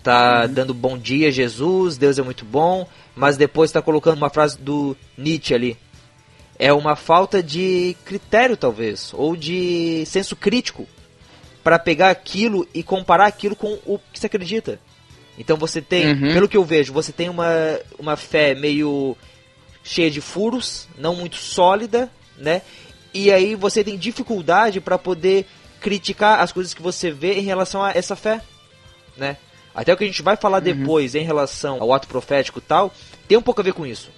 Tá uhum. dando bom dia Jesus, Deus é muito bom, mas depois está colocando uma frase do Nietzsche ali. É uma falta de critério talvez, ou de senso crítico para pegar aquilo e comparar aquilo com o que você acredita. Então você tem, uhum. pelo que eu vejo, você tem uma, uma fé meio cheia de furos, não muito sólida, né? E aí você tem dificuldade para poder criticar as coisas que você vê em relação a essa fé, né? Até o que a gente vai falar uhum. depois em relação ao ato profético e tal, tem um pouco a ver com isso.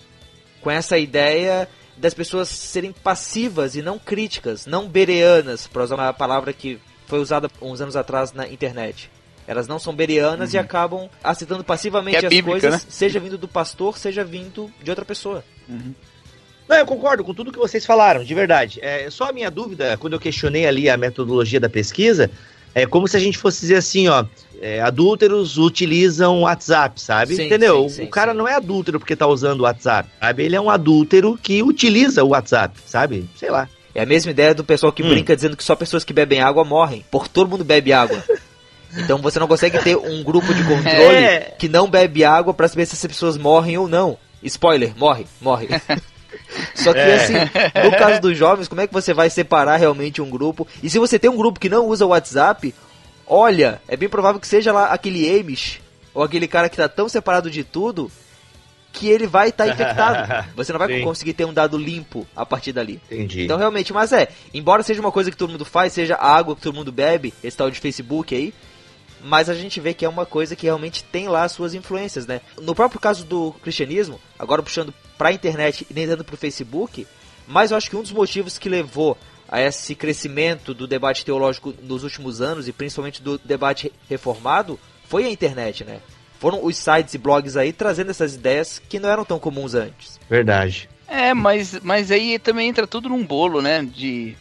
Com essa ideia das pessoas serem passivas e não críticas, não bereanas, para usar uma palavra que foi usada uns anos atrás na internet. Elas não são berianas uhum. e acabam aceitando passivamente é as bíblica, coisas, né? seja vindo do pastor, seja vindo de outra pessoa. Uhum. Não, eu concordo com tudo que vocês falaram, de verdade. É, só a minha dúvida, quando eu questionei ali a metodologia da pesquisa, é como se a gente fosse dizer assim, ó, é, adúlteros utilizam WhatsApp, sabe? Sim, Entendeu? Sim, sim, o cara não é adúltero porque tá usando o WhatsApp, sabe? Ele é um adúltero que utiliza o WhatsApp, sabe? Sei lá. É a mesma ideia do pessoal que hum. brinca dizendo que só pessoas que bebem água morrem, porque todo mundo bebe água. Então você não consegue ter um grupo de controle é. que não bebe água para saber se as pessoas morrem ou não. Spoiler, morre, morre. Só que é. assim, no caso dos jovens, como é que você vai separar realmente um grupo? E se você tem um grupo que não usa o WhatsApp, olha, é bem provável que seja lá aquele Amish, ou aquele cara que tá tão separado de tudo, que ele vai estar tá infectado. Você não vai Sim. conseguir ter um dado limpo a partir dali. Entendi. Então realmente, mas é, embora seja uma coisa que todo mundo faz, seja a água que todo mundo bebe, esse tal de Facebook aí, mas a gente vê que é uma coisa que realmente tem lá suas influências, né? No próprio caso do cristianismo, agora puxando para a internet e nem dando para o Facebook, mas eu acho que um dos motivos que levou a esse crescimento do debate teológico nos últimos anos e principalmente do debate reformado foi a internet, né? Foram os sites e blogs aí trazendo essas ideias que não eram tão comuns antes. Verdade. É, mas, mas aí também entra tudo num bolo, né? De,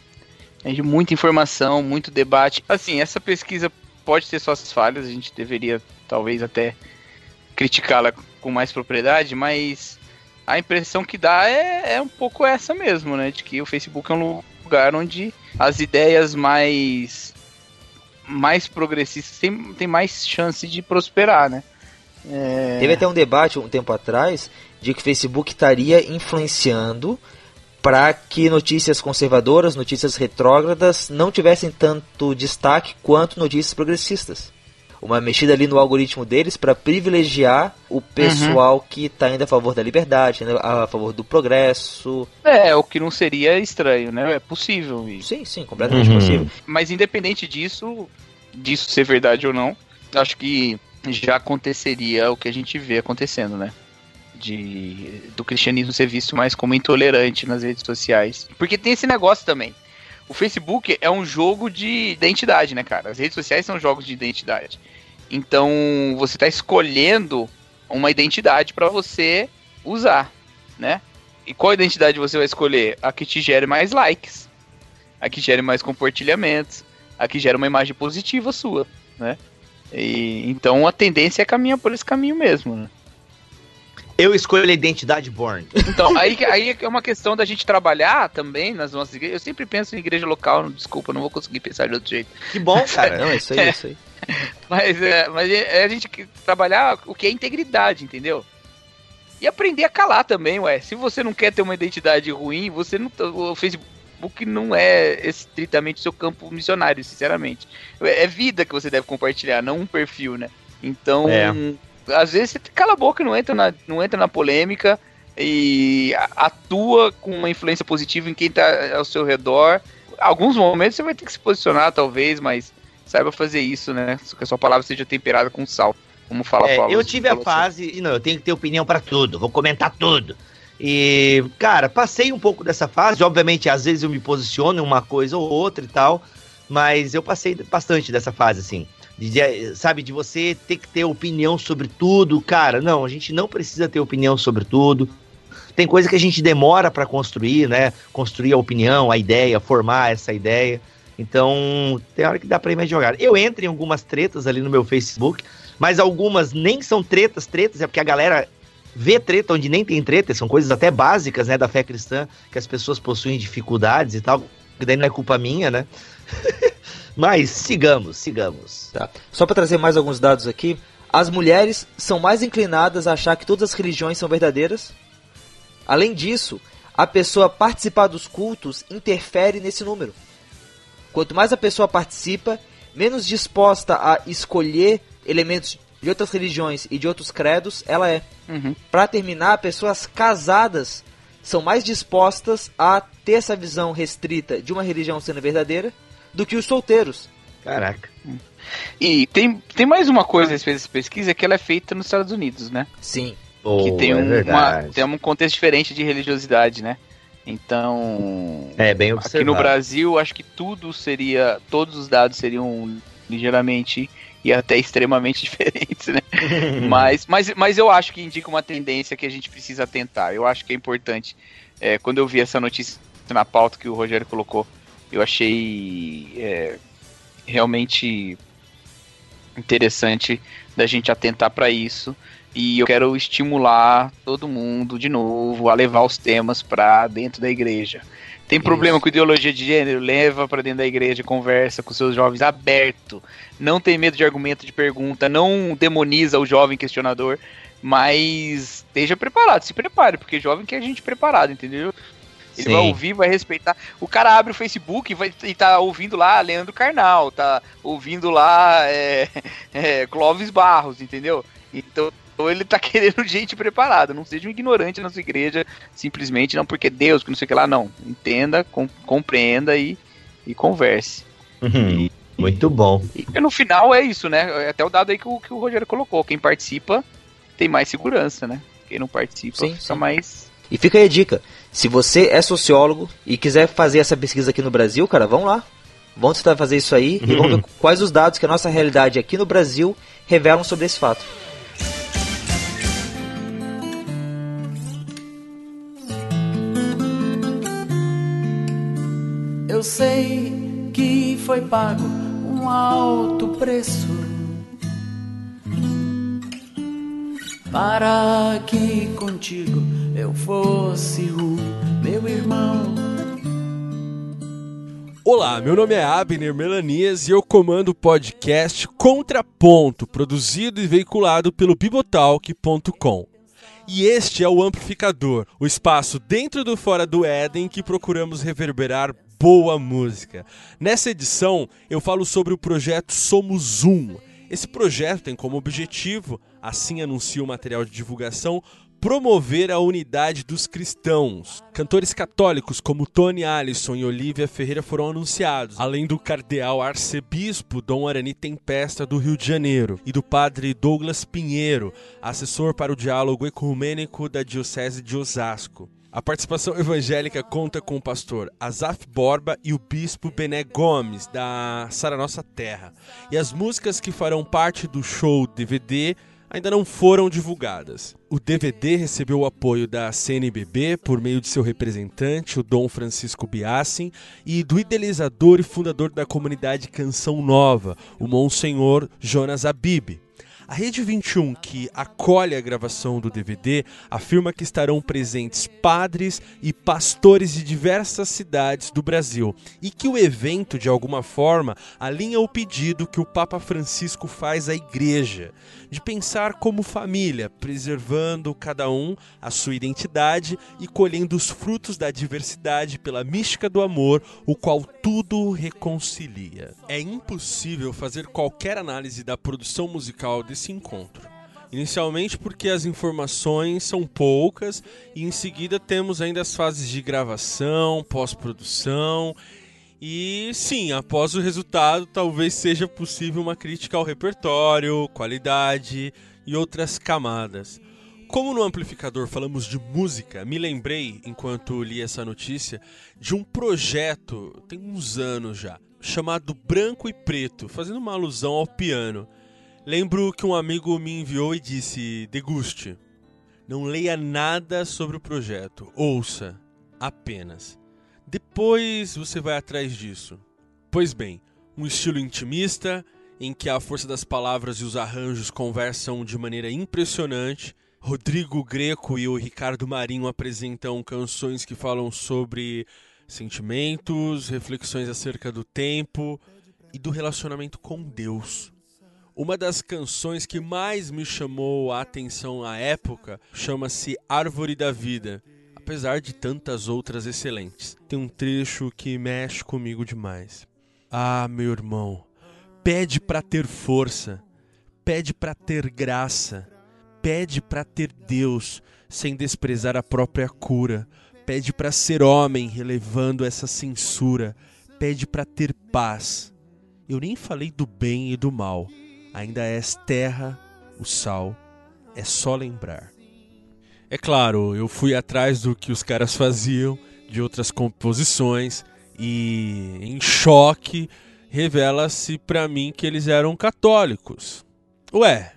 de muita informação, muito debate. Assim, essa pesquisa pode ter suas falhas, a gente deveria talvez até criticá-la com mais propriedade, mas a impressão que dá é, é um pouco essa mesmo, né? De que o Facebook é um lugar onde as ideias mais mais progressistas têm, têm mais chance de prosperar, né? É... Teve até um debate um tempo atrás de que o Facebook estaria influenciando para que notícias conservadoras, notícias retrógradas não tivessem tanto destaque quanto notícias progressistas. Uma mexida ali no algoritmo deles para privilegiar o pessoal uhum. que está indo a favor da liberdade, né, a favor do progresso. É, o que não seria estranho, né? É possível. E... Sim, sim, completamente uhum. possível. Mas independente disso, disso ser verdade ou não, acho que já aconteceria o que a gente vê acontecendo, né? De, do cristianismo ser visto mais como intolerante nas redes sociais. Porque tem esse negócio também. O Facebook é um jogo de identidade, né, cara? As redes sociais são jogos de identidade. Então, você está escolhendo uma identidade para você usar, né? E qual identidade você vai escolher? A que te gere mais likes, a que gere mais compartilhamentos, a que gera uma imagem positiva sua, né? E, então a tendência é caminhar por esse caminho mesmo, né? Eu escolho a identidade Born. Então, aí, aí é uma questão da gente trabalhar também nas nossas igrejas. Eu sempre penso em igreja local, desculpa, não vou conseguir pensar de outro jeito. Que bom, cara. não, é isso aí, é isso aí. Mas, é, mas é a gente trabalhar o que é integridade, entendeu? E aprender a calar também, ué. Se você não quer ter uma identidade ruim, você não. O Facebook não é estritamente seu campo missionário, sinceramente. É vida que você deve compartilhar, não um perfil, né? Então. É às vezes você cala a boca e não entra na, não entra na polêmica e atua com uma influência positiva em quem está ao seu redor. Alguns momentos você vai ter que se posicionar, talvez, mas saiba fazer isso, né? Que a sua palavra seja temperada com sal. Como fala é, Paulo. Eu tive a fase, assim. não, eu tenho que ter opinião para tudo, vou comentar tudo. E, cara, passei um pouco dessa fase. Obviamente, às vezes eu me posiciono em uma coisa ou outra e tal, mas eu passei bastante dessa fase, assim. De, sabe, de você ter que ter opinião sobre tudo. Cara, não, a gente não precisa ter opinião sobre tudo. Tem coisa que a gente demora para construir, né? Construir a opinião, a ideia, formar essa ideia. Então, tem hora que dá pra ir mais jogar. Eu entro em algumas tretas ali no meu Facebook, mas algumas nem são tretas, tretas, é porque a galera vê treta onde nem tem treta, são coisas até básicas, né, da fé cristã, que as pessoas possuem dificuldades e tal, que daí não é culpa minha, né? Mas sigamos, sigamos. Tá. Só para trazer mais alguns dados aqui, as mulheres são mais inclinadas a achar que todas as religiões são verdadeiras. Além disso, a pessoa participar dos cultos interfere nesse número. Quanto mais a pessoa participa, menos disposta a escolher elementos de outras religiões e de outros credos ela é. Uhum. Para terminar, pessoas casadas são mais dispostas a ter essa visão restrita de uma religião sendo verdadeira do que os solteiros. Caraca. E tem, tem mais uma coisa a respeito dessa pesquisa que ela é feita nos Estados Unidos, né? Sim. Oh, que tem, é um, uma, tem um contexto diferente de religiosidade, né? Então. É, bem observado. Aqui no Brasil, acho que tudo seria. Todos os dados seriam ligeiramente e até extremamente diferentes, né? mas, mas, mas eu acho que indica uma tendência que a gente precisa tentar. Eu acho que é importante. É, quando eu vi essa notícia na pauta que o Rogério colocou eu achei é, realmente interessante da gente atentar para isso e eu quero estimular todo mundo de novo a levar os temas para dentro da igreja. Tem problema com ideologia de gênero? Leva para dentro da igreja, conversa com seus jovens aberto. Não tem medo de argumento, de pergunta, não demoniza o jovem questionador, mas esteja preparado, se prepare, porque jovem quer gente preparada, entendeu? Ele Sim. vai ouvir, vai respeitar. O cara abre o Facebook e, vai, e tá ouvindo lá Leandro Carnal, tá ouvindo lá é, é, Clóvis Barros, entendeu? Então ele tá querendo gente preparada. Não seja um ignorante na sua igreja, simplesmente não porque Deus, que não sei o que lá, não. Entenda, com, compreenda e, e converse. Uhum. E, Muito bom. E, e, no final é isso, né? É até o dado aí que o, que o Rogério colocou. Quem participa tem mais segurança, né? Quem não participa sim, fica sim. mais. E fica aí a dica. Se você é sociólogo e quiser fazer essa pesquisa aqui no Brasil, cara, vão lá. Vamos tentar fazer isso aí uhum. e vamos ver quais os dados que a nossa realidade aqui no Brasil revelam sobre esse fato. Eu sei que foi pago um alto preço para que contigo eu fosse o meu irmão. Olá, meu nome é Abner Melanias e eu comando o podcast Contraponto, produzido e veiculado pelo bibotalk.com. E este é o Amplificador, o espaço dentro do Fora do Éden que procuramos reverberar boa música. Nessa edição, eu falo sobre o projeto Somos Um. Esse projeto tem como objetivo, assim anuncia o material de divulgação, promover a unidade dos cristãos. Cantores católicos como Tony Allison e Olivia Ferreira foram anunciados, além do cardeal arcebispo Dom Arani Tempesta do Rio de Janeiro e do padre Douglas Pinheiro, assessor para o diálogo ecumênico da Diocese de Osasco. A participação evangélica conta com o pastor Azaf Borba e o bispo Bené Gomes, da Sara Nossa Terra. E as músicas que farão parte do show DVD ainda não foram divulgadas. O DVD recebeu o apoio da CNBB por meio de seu representante, o Dom Francisco Biassin, e do idealizador e fundador da comunidade Canção Nova, o Monsenhor Jonas Abib. A Rede 21, que acolhe a gravação do DVD, afirma que estarão presentes padres e pastores de diversas cidades do Brasil e que o evento, de alguma forma, alinha o pedido que o Papa Francisco faz à Igreja de pensar como família, preservando cada um a sua identidade e colhendo os frutos da diversidade pela mística do amor, o qual tudo reconcilia. É impossível fazer qualquer análise da produção musical desse encontro. Inicialmente porque as informações são poucas e em seguida temos ainda as fases de gravação, pós-produção e sim, após o resultado, talvez seja possível uma crítica ao repertório, qualidade e outras camadas. Como no amplificador falamos de música, me lembrei, enquanto li essa notícia, de um projeto, tem uns anos já, chamado Branco e Preto, fazendo uma alusão ao piano. Lembro que um amigo me enviou e disse: deguste. Não leia nada sobre o projeto, ouça apenas. Depois você vai atrás disso. Pois bem, um estilo intimista, em que a força das palavras e os arranjos conversam de maneira impressionante. Rodrigo Greco e o Ricardo Marinho apresentam canções que falam sobre sentimentos, reflexões acerca do tempo e do relacionamento com Deus. Uma das canções que mais me chamou a atenção à época chama-se Árvore da Vida apesar de tantas outras excelentes. Tem um trecho que mexe comigo demais. Ah, meu irmão, pede para ter força, pede para ter graça, pede para ter Deus, sem desprezar a própria cura, pede para ser homem, relevando essa censura, pede para ter paz. Eu nem falei do bem e do mal, ainda és terra, o sal, é só lembrar. É claro, eu fui atrás do que os caras faziam, de outras composições, e em choque revela-se para mim que eles eram católicos. Ué,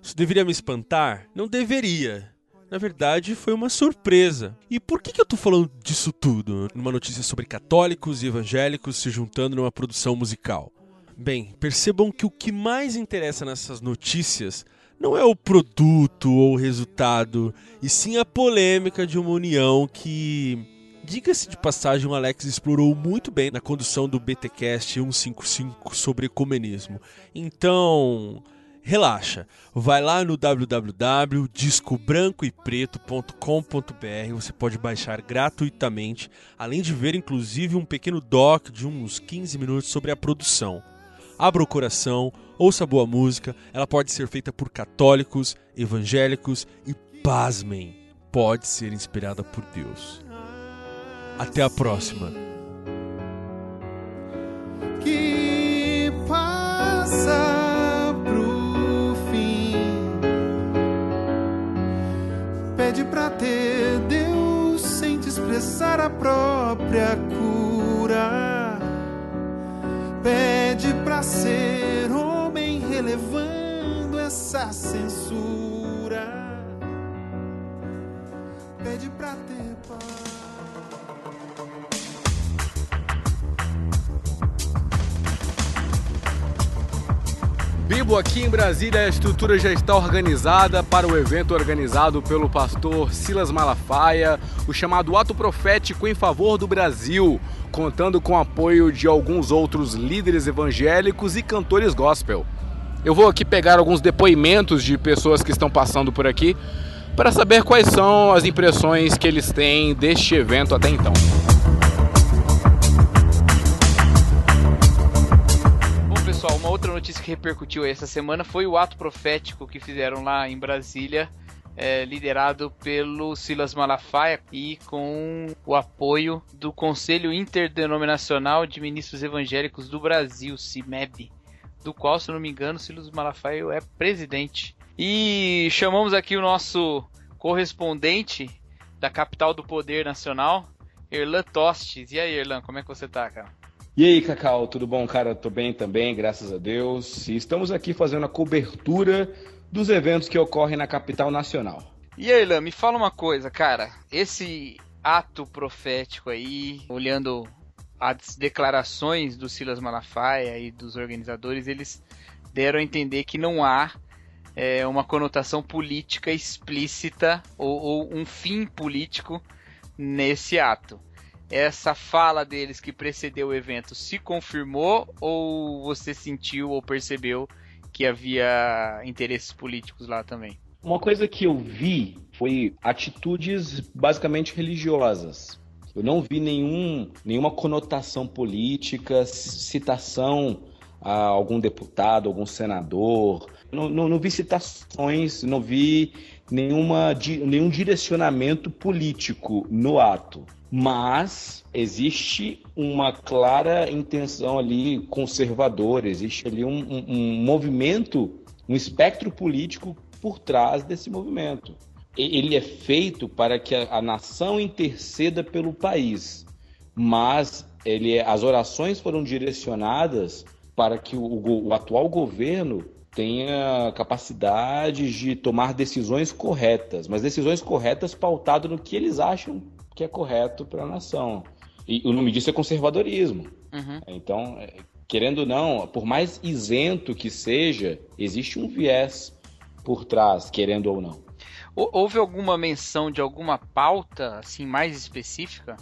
isso deveria me espantar? Não deveria. Na verdade, foi uma surpresa. E por que, que eu tô falando disso tudo numa notícia sobre católicos e evangélicos se juntando numa produção musical? Bem, percebam que o que mais interessa nessas notícias não é o produto ou o resultado, e sim a polêmica de uma união que, diga-se de passagem, o Alex explorou muito bem na condução do BTcast 155 sobre ecumenismo. Então, relaxa, vai lá no www.discobrancoepreto.com.br, você pode baixar gratuitamente, além de ver inclusive um pequeno doc de uns 15 minutos sobre a produção abra o coração, ouça boa música, ela pode ser feita por católicos, evangélicos e, pasmem, pode ser inspirada por Deus. Até a próxima. Que passa pro fim, pede pra ter Deus sem te expressar a própria cura pede ser homem relevando essa censura. Pede pra ter paz. Bibo, aqui em Brasília a estrutura já está organizada para o evento organizado pelo pastor Silas Malafaia, o chamado Ato Profético em Favor do Brasil, contando com o apoio de alguns outros líderes evangélicos e cantores gospel. Eu vou aqui pegar alguns depoimentos de pessoas que estão passando por aqui para saber quais são as impressões que eles têm deste evento até então. Uma outra notícia que repercutiu essa semana foi o ato profético que fizeram lá em Brasília é, liderado pelo Silas Malafaia e com o apoio do Conselho Interdenominacional de Ministros Evangélicos do Brasil, CIMEB, do qual, se não me engano, Silas Malafaia é presidente. E chamamos aqui o nosso correspondente da capital do poder nacional, Erlan Tostes. E aí, Erlan, como é que você tá, cara? E aí, Cacau, tudo bom, cara? Tô bem também, graças a Deus. E estamos aqui fazendo a cobertura dos eventos que ocorrem na capital nacional. E aí, Irlan, me fala uma coisa, cara. Esse ato profético aí, olhando as declarações do Silas Malafaia e dos organizadores, eles deram a entender que não há é, uma conotação política explícita ou, ou um fim político nesse ato. Essa fala deles que precedeu o evento se confirmou ou você sentiu ou percebeu que havia interesses políticos lá também. Uma coisa que eu vi foi atitudes basicamente religiosas. Eu não vi nenhum, nenhuma conotação política, citação a algum deputado, algum senador. Não, não, não vi citações, não vi nenhuma, nenhum direcionamento político no ato mas existe uma clara intenção ali conservadora, existe ali um, um, um, movimento, um espectro político por trás desse movimento. Ele é feito para que a, a nação interceda pelo país, mas ele, as orações foram direcionadas para que o, o atual governo tenha capacidade de tomar decisões corretas, mas decisões corretas pautado no que eles acham que é correto para a nação. E o nome disso é conservadorismo. Uhum. Então, é, querendo ou não, por mais isento que seja, existe um viés por trás, querendo ou não. Houve alguma menção de alguma pauta assim mais específica?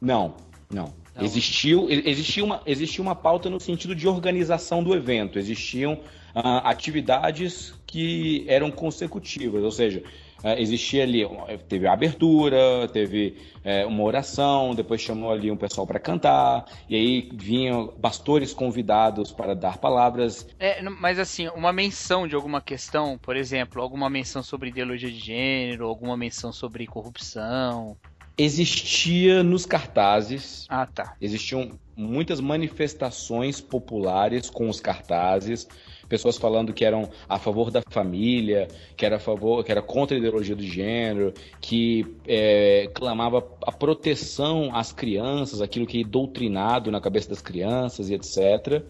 Não, não. Não. Existiu, existiu, uma, existiu uma pauta no sentido de organização do evento. Existiam uh, atividades que eram consecutivas, ou seja, é, existia ali, teve a abertura, teve é, uma oração, depois chamou ali um pessoal para cantar, e aí vinham pastores convidados para dar palavras. É, mas assim, uma menção de alguma questão, por exemplo, alguma menção sobre ideologia de gênero, alguma menção sobre corrupção. Existia nos cartazes. Ah, tá. Existiam muitas manifestações populares com os cartazes pessoas falando que eram a favor da família, que era a favor, que era contra a ideologia do gênero, que é, clamava a proteção às crianças, aquilo que é doutrinado na cabeça das crianças e etc.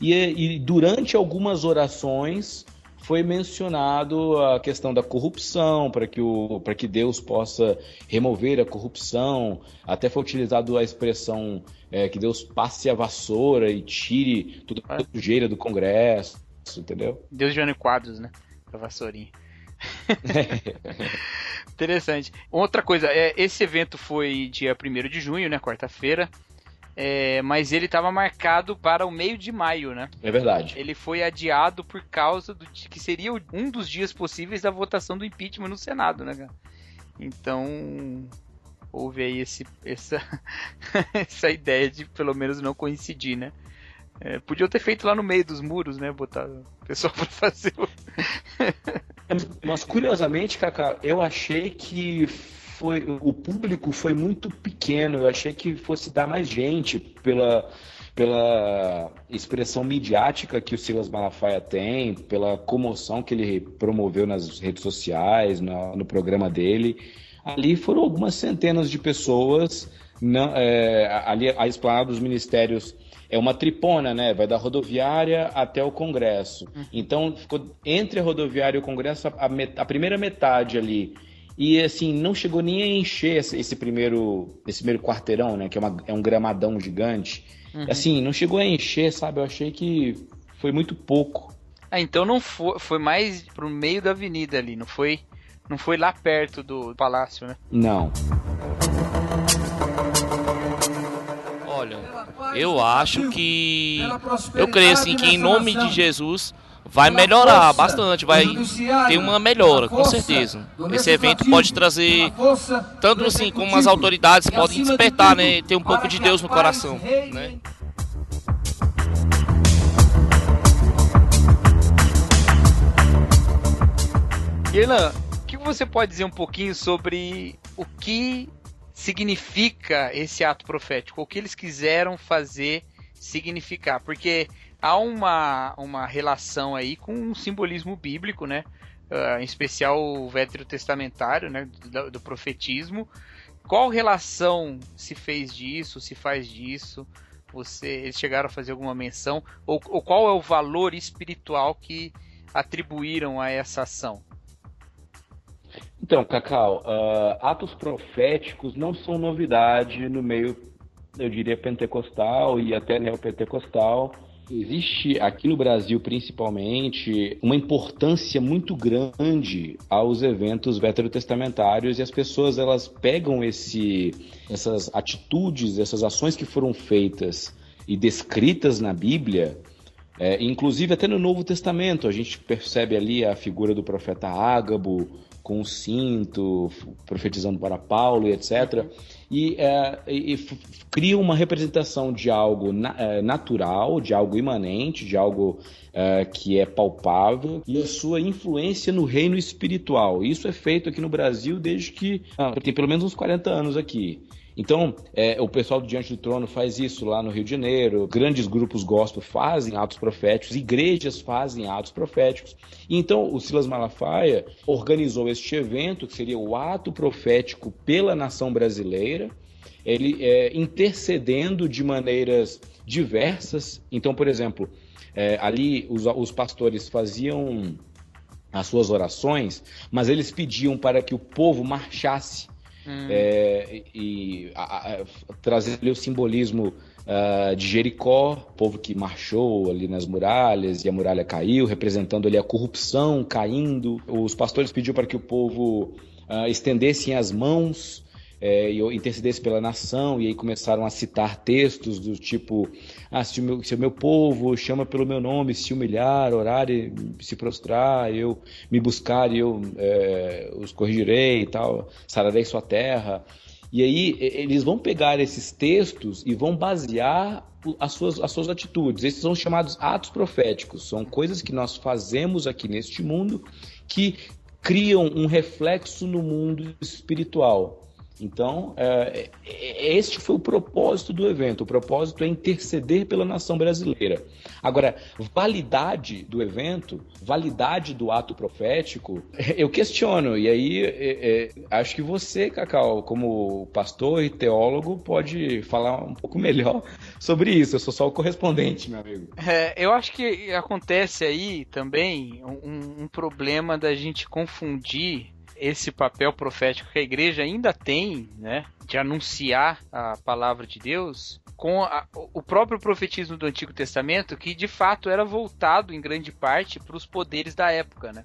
E, e durante algumas orações foi mencionado a questão da corrupção, para que, o, que Deus possa remover a corrupção. Até foi utilizado a expressão é, que Deus passe a vassoura e tire tudo a sujeira do Congresso entendeu? Deus de Jânio Quadros, né? A vassourinha. Interessante. Outra coisa, é, esse evento foi dia 1 de junho, né? Quarta-feira. É, mas ele estava marcado para o meio de maio, né? É verdade. Ele foi adiado por causa do que seria um dos dias possíveis da votação do impeachment no Senado, né, cara? Então houve aí esse, essa, essa ideia de pelo menos não coincidir, né? É, podiam ter feito lá no meio dos muros, né? Botar o pessoal pra fazer o... Mas curiosamente, Kaká, eu achei que foi o público foi muito pequeno. Eu achei que fosse dar mais gente pela, pela expressão midiática que o Silas Malafaia tem, pela comoção que ele promoveu nas redes sociais, no, no programa dele. Ali foram algumas centenas de pessoas. Não, é, ali a esplanada dos ministérios é uma tripona, né? Vai da rodoviária até o Congresso. Uhum. Então, ficou entre a rodoviária e o Congresso a, met a, primeira metade ali. E assim, não chegou nem a encher esse, esse primeiro, esse primeiro quarteirão, né? Que é, uma, é um gramadão gigante. Uhum. Assim, não chegou a encher, sabe? Eu achei que foi muito pouco. Ah, então não foi, foi mais pro meio da avenida ali, não foi, não foi lá perto do palácio, né? Não. Olha, eu acho que. Eu creio assim que em nome de Jesus vai melhorar bastante, vai ter uma melhora, com certeza. Esse evento pode trazer, tanto assim como as autoridades podem despertar, né, ter um pouco de Deus no coração, né? Irlan, o que você pode dizer um pouquinho sobre o que significa esse ato profético? O que eles quiseram fazer significar? Porque há uma, uma relação aí com um simbolismo bíblico, né? Uh, em especial o veterotestamentário, né? Do, do, profetismo. Qual relação se fez disso, se faz disso? Você, eles chegaram a fazer alguma menção? Ou, ou qual é o valor espiritual que atribuíram a essa ação? Então, Cacau, uh, atos proféticos não são novidade no meio, eu diria, pentecostal e até neopentecostal. Existe aqui no Brasil, principalmente, uma importância muito grande aos eventos veterotestamentários e as pessoas elas pegam esse, essas atitudes, essas ações que foram feitas e descritas na Bíblia é, inclusive até no Novo Testamento a gente percebe ali a figura do profeta Ágabo, com o cinto, profetizando para Paulo e etc. E, é, e, cria uma representação de algo na, é, natural, de algo imanente, de algo é, que é palpável e a sua influência no reino espiritual. Isso é feito aqui no Brasil desde que ah, tem pelo menos uns 40 anos aqui. Então, é, o pessoal do Diante do Trono faz isso lá no Rio de Janeiro, grandes grupos gospel fazem atos proféticos, igrejas fazem atos proféticos. Então, o Silas Malafaia organizou este evento, que seria o ato profético pela nação brasileira, ele é, intercedendo de maneiras diversas. Então, por exemplo, é, ali os, os pastores faziam as suas orações, mas eles pediam para que o povo marchasse Hum. É, e trazer ali o simbolismo uh, de Jericó, povo que marchou ali nas muralhas e a muralha caiu, representando ali a corrupção caindo. Os pastores pediram para que o povo uh, estendessem as mãos é, e intercedesse pela nação, e aí começaram a citar textos do tipo: ah, se o, meu, se o meu povo chama pelo meu nome, se humilhar, orar e se prostrar, eu me buscar e eu é, os corrigirei e tal, sararei sua terra. E aí eles vão pegar esses textos e vão basear as suas, as suas atitudes. Esses são chamados atos proféticos, são coisas que nós fazemos aqui neste mundo que criam um reflexo no mundo espiritual. Então, é, é, este foi o propósito do evento. O propósito é interceder pela nação brasileira. Agora, validade do evento, validade do ato profético, eu questiono. E aí, é, é, acho que você, Cacau, como pastor e teólogo, pode falar um pouco melhor sobre isso. Eu sou só o correspondente, meu amigo. É, eu acho que acontece aí também um, um problema da gente confundir esse papel profético que a igreja ainda tem, né, de anunciar a palavra de Deus, com a, o próprio profetismo do Antigo Testamento, que de fato era voltado em grande parte para os poderes da época, né?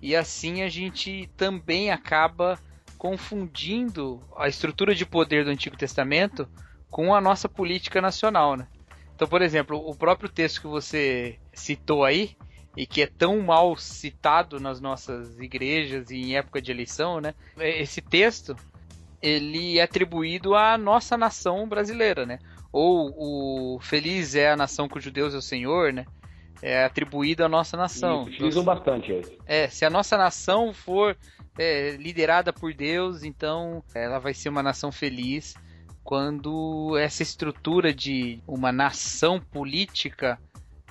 E assim a gente também acaba confundindo a estrutura de poder do Antigo Testamento com a nossa política nacional, né? Então, por exemplo, o próprio texto que você citou aí, e que é tão mal citado nas nossas igrejas e em época de eleição, né? Esse texto ele é atribuído à nossa nação brasileira, né? Ou o feliz é a nação cujo Deus é o Senhor, né? É atribuído à nossa nação. Isso, utilizam então, bastante esse. É, se a nossa nação for é, liderada por Deus, então ela vai ser uma nação feliz. Quando essa estrutura de uma nação política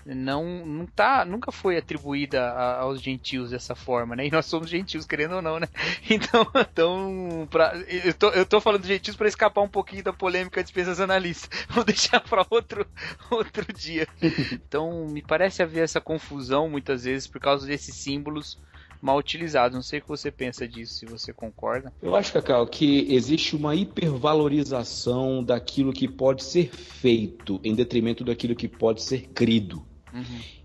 não, não tá, nunca foi atribuída a, aos gentios dessa forma, né? E nós somos gentios, querendo ou não, né? Então, então pra, eu, tô, eu tô falando de gentios para escapar um pouquinho da polêmica de pesas analistas. Vou deixar para outro, outro dia. Então, me parece haver essa confusão muitas vezes por causa desses símbolos mal utilizados. Não sei o que você pensa disso, se você concorda. Eu acho, Cacau, que existe uma hipervalorização daquilo que pode ser feito em detrimento daquilo que pode ser crido.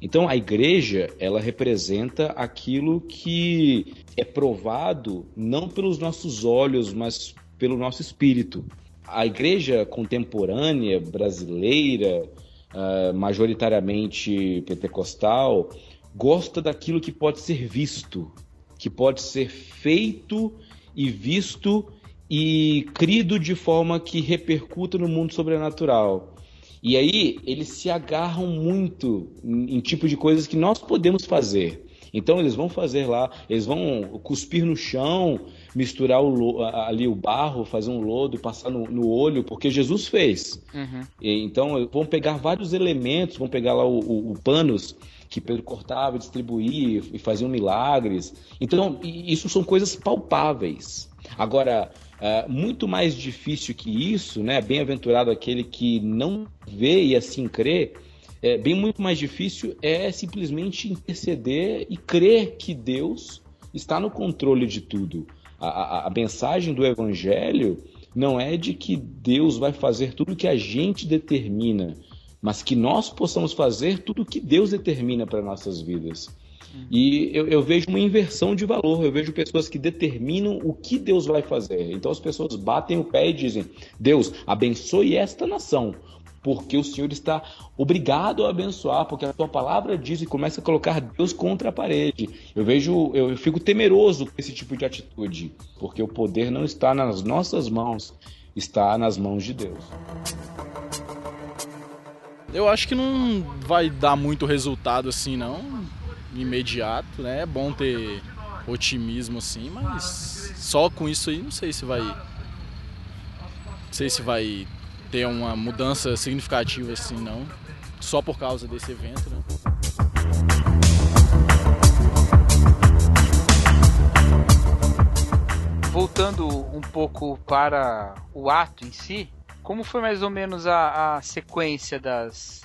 Então a igreja ela representa aquilo que é provado não pelos nossos olhos, mas pelo nosso espírito. A igreja contemporânea brasileira, uh, majoritariamente pentecostal, gosta daquilo que pode ser visto, que pode ser feito e visto e crido de forma que repercuta no mundo sobrenatural. E aí eles se agarram muito em, em tipo de coisas que nós podemos fazer. Então eles vão fazer lá, eles vão cuspir no chão, misturar o, ali o barro, fazer um lodo passar no, no olho, porque Jesus fez. Uhum. E, então vão pegar vários elementos, vão pegar lá o, o, o panos que Pedro cortava, distribuía e faziam milagres. Então isso são coisas palpáveis. Agora Uh, muito mais difícil que isso, né? Bem-aventurado aquele que não vê e assim crê. É, bem muito mais difícil é simplesmente interceder e crer que Deus está no controle de tudo. A, a, a mensagem do Evangelho não é de que Deus vai fazer tudo que a gente determina, mas que nós possamos fazer tudo que Deus determina para nossas vidas. E eu, eu, vejo uma inversão de valor. Eu vejo pessoas que determinam o que Deus vai fazer. Então as pessoas batem o pé e dizem: Deus, abençoe esta nação. Porque o Senhor está obrigado a abençoar, porque a tua palavra diz e começa a colocar Deus contra a parede. Eu vejo, eu fico temeroso com esse tipo de atitude, porque o poder não está nas nossas mãos, está nas mãos de Deus. Eu acho que não vai dar muito resultado assim, não imediato, né? É bom ter otimismo assim, mas só com isso aí não sei se vai. Não sei se vai ter uma mudança significativa assim, não. Só por causa desse evento, né? Voltando um pouco para o ato em si, como foi mais ou menos a, a sequência das,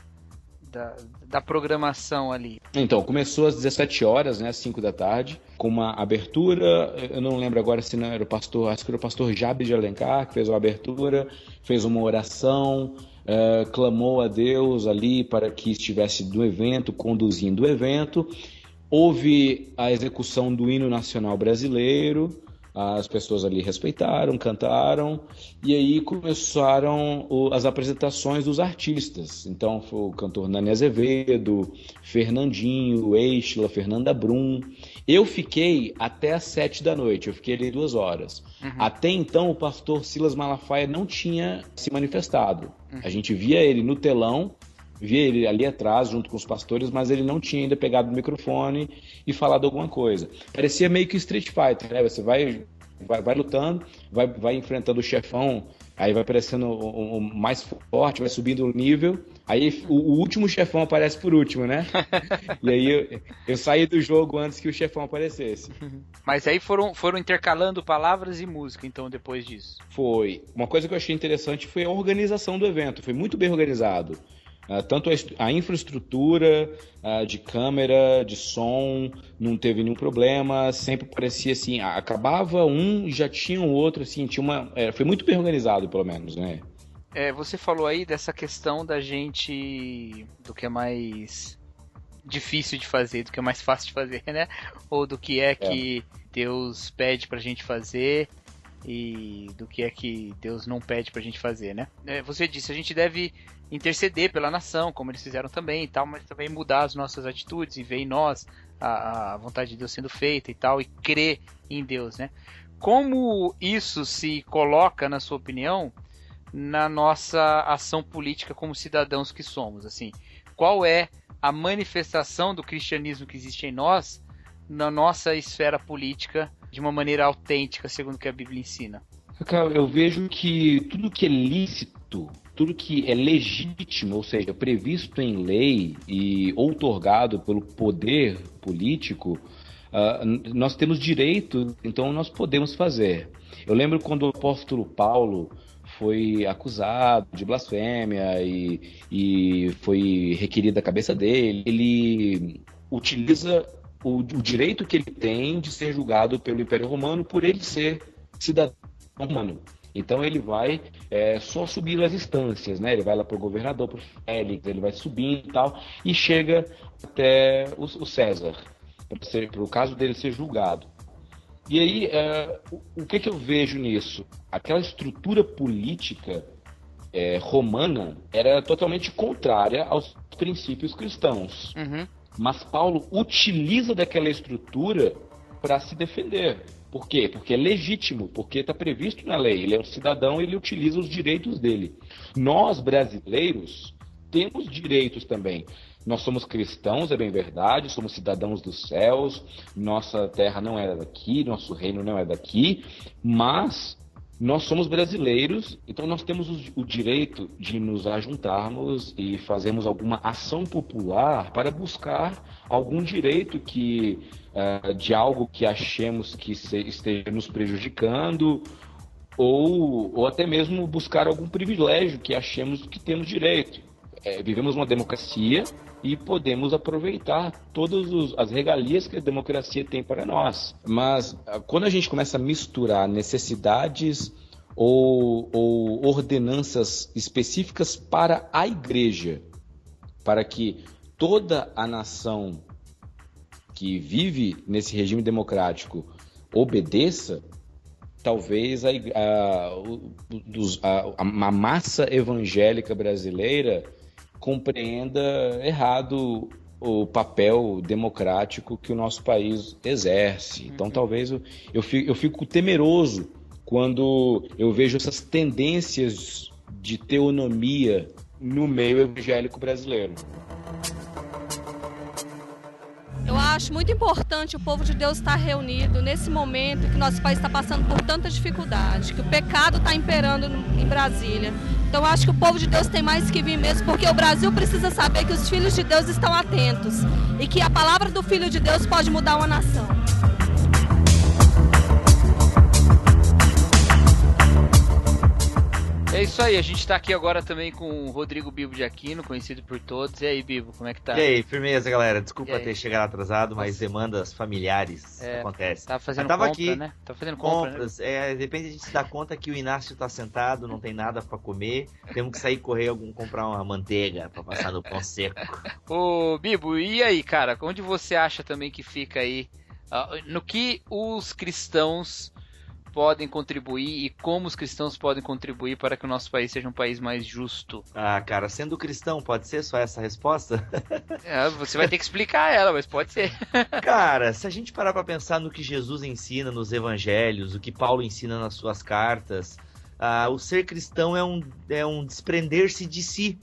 da, da programação ali? Então, começou às 17 horas, né, às 5 da tarde, com uma abertura. Eu não lembro agora se não era o pastor, acho que era o pastor Jabes de Alencar que fez uma abertura, fez uma oração, uh, clamou a Deus ali para que estivesse do evento, conduzindo o evento. Houve a execução do hino nacional brasileiro, as pessoas ali respeitaram, cantaram, e aí começaram as apresentações dos artistas. Então foi o cantor Nani Azevedo, Fernandinho, Eichla, Fernanda Brum. Eu fiquei até às sete da noite, eu fiquei ali duas horas. Uhum. Até então o pastor Silas Malafaia não tinha se manifestado. Uhum. A gente via ele no telão, via ele ali atrás, junto com os pastores, mas ele não tinha ainda pegado o microfone e falado alguma coisa. Parecia meio que Street Fighter, né? Você vai, vai, vai lutando, vai, vai enfrentando o chefão, aí vai aparecendo o, o mais forte, vai subindo o nível, aí o, o, último chefão aparece por último, né? e aí eu, eu saí do jogo antes que o chefão aparecesse. Mas aí foram, foram intercalando palavras e música, então, depois disso? Foi. Uma coisa que eu achei interessante foi a organização do evento, foi muito bem organizado. Uh, tanto a, infraestrutura uh, de câmera, de som, não teve nenhum problema, sempre parecia assim, acabava um e já tinha o um outro, assim, tinha uma, é, foi muito bem organizado, pelo menos, né? É, você falou aí dessa questão da gente, do que é mais difícil de fazer, do que é mais fácil de fazer, né? Ou do que é, é. que Deus pede pra gente fazer e do que é que Deus não pede pra gente fazer, né? É, você disse, a gente deve interceder pela nação, como eles fizeram também e tal, mas também mudar as nossas atitudes e ver em nós a, a vontade de Deus sendo feita e tal, e crer em Deus, né? Como isso se coloca, na sua opinião, na nossa ação política como cidadãos que somos? Assim, qual é a manifestação do cristianismo que existe em nós na nossa esfera política de uma maneira autêntica, segundo o que a Bíblia ensina? Eu vejo que tudo que é lícito tudo que é legítimo, ou seja, previsto em lei e outorgado pelo poder político, uh, nós temos direito, então nós podemos fazer. Eu lembro quando o apóstolo Paulo foi acusado de blasfêmia e, e foi requerida a cabeça dele, ele utiliza o, o direito que ele tem de ser julgado pelo Império Romano por ele ser cidadão romano. Então ele vai é, só subir as instâncias, né? Ele vai lá para o governador, para o Félix, ele vai subindo e tal, e chega até o, o César, para o caso dele ser julgado. E aí, é, o, o, que, que eu vejo nisso? Aquela estrutura política é, romana era totalmente contrária aos princípios cristãos. Uhum. Mas Paulo utiliza daquela estrutura para se defender. Por quê? Porque é legítimo, porque está previsto na lei. Ele é um cidadão, ele utiliza os direitos dele. Nós, brasileiros, temos direitos também. Nós somos cristãos, é bem verdade, somos cidadãos dos céus, nossa terra não é daqui, nosso reino não é daqui, mas nós somos brasileiros, então nós temos o, direito de nos ajuntarmos e fazermos alguma ação popular para buscar algum direito que uh, de algo que achemos que esteja nos prejudicando ou, ou até mesmo buscar algum privilégio que achemos que temos direito. É, vivemos uma democracia e podemos aproveitar todas as regalias que a democracia tem para nós. Mas ah, quando a gente começa a misturar necessidades ou, ou ordenanças específicas para a igreja, para que toda a nação que vive nesse regime democrático obedeça, talvez a, a, a, a massa evangélica brasileira compreenda errado o papel democrático que o nosso país exerce. Então, uhum. talvez eu, eu, fico, eu fico temeroso quando eu vejo essas tendências de teonomia no meio evangélico brasileiro. Eu acho muito importante o povo de Deus estar reunido nesse momento que nosso país está passando por tanta dificuldade, que o pecado está imperando em Brasília. Então eu acho que o povo de Deus tem mais que vir mesmo, porque o Brasil precisa saber que os filhos de Deus estão atentos e que a palavra do Filho de Deus pode mudar uma nação. Isso aí, a gente tá aqui agora também com o Rodrigo Bibo de Aquino, conhecido por todos. E aí, Bibo, como é que tá? E aí, firmeza, galera. Desculpa ter chegado atrasado, mas demandas familiares é, acontecem. Tá fazendo tava compra, aqui, né? Tá fazendo compras. Compra, né? É, de repente a gente se dá conta que o Inácio tá sentado, não tem nada para comer. Temos que sair correr algum comprar uma manteiga para passar no pão seco. Ô, Bibo, e aí, cara? Onde você acha também que fica aí? Uh, no que os cristãos podem contribuir e como os cristãos podem contribuir para que o nosso país seja um país mais justo? Ah, cara, sendo cristão, pode ser só essa resposta? É, você vai ter que explicar ela, mas pode ser. cara, se a gente parar para pensar no que Jesus ensina nos evangelhos, o que Paulo ensina nas suas cartas, ah, o ser cristão é um, é um desprender-se de si.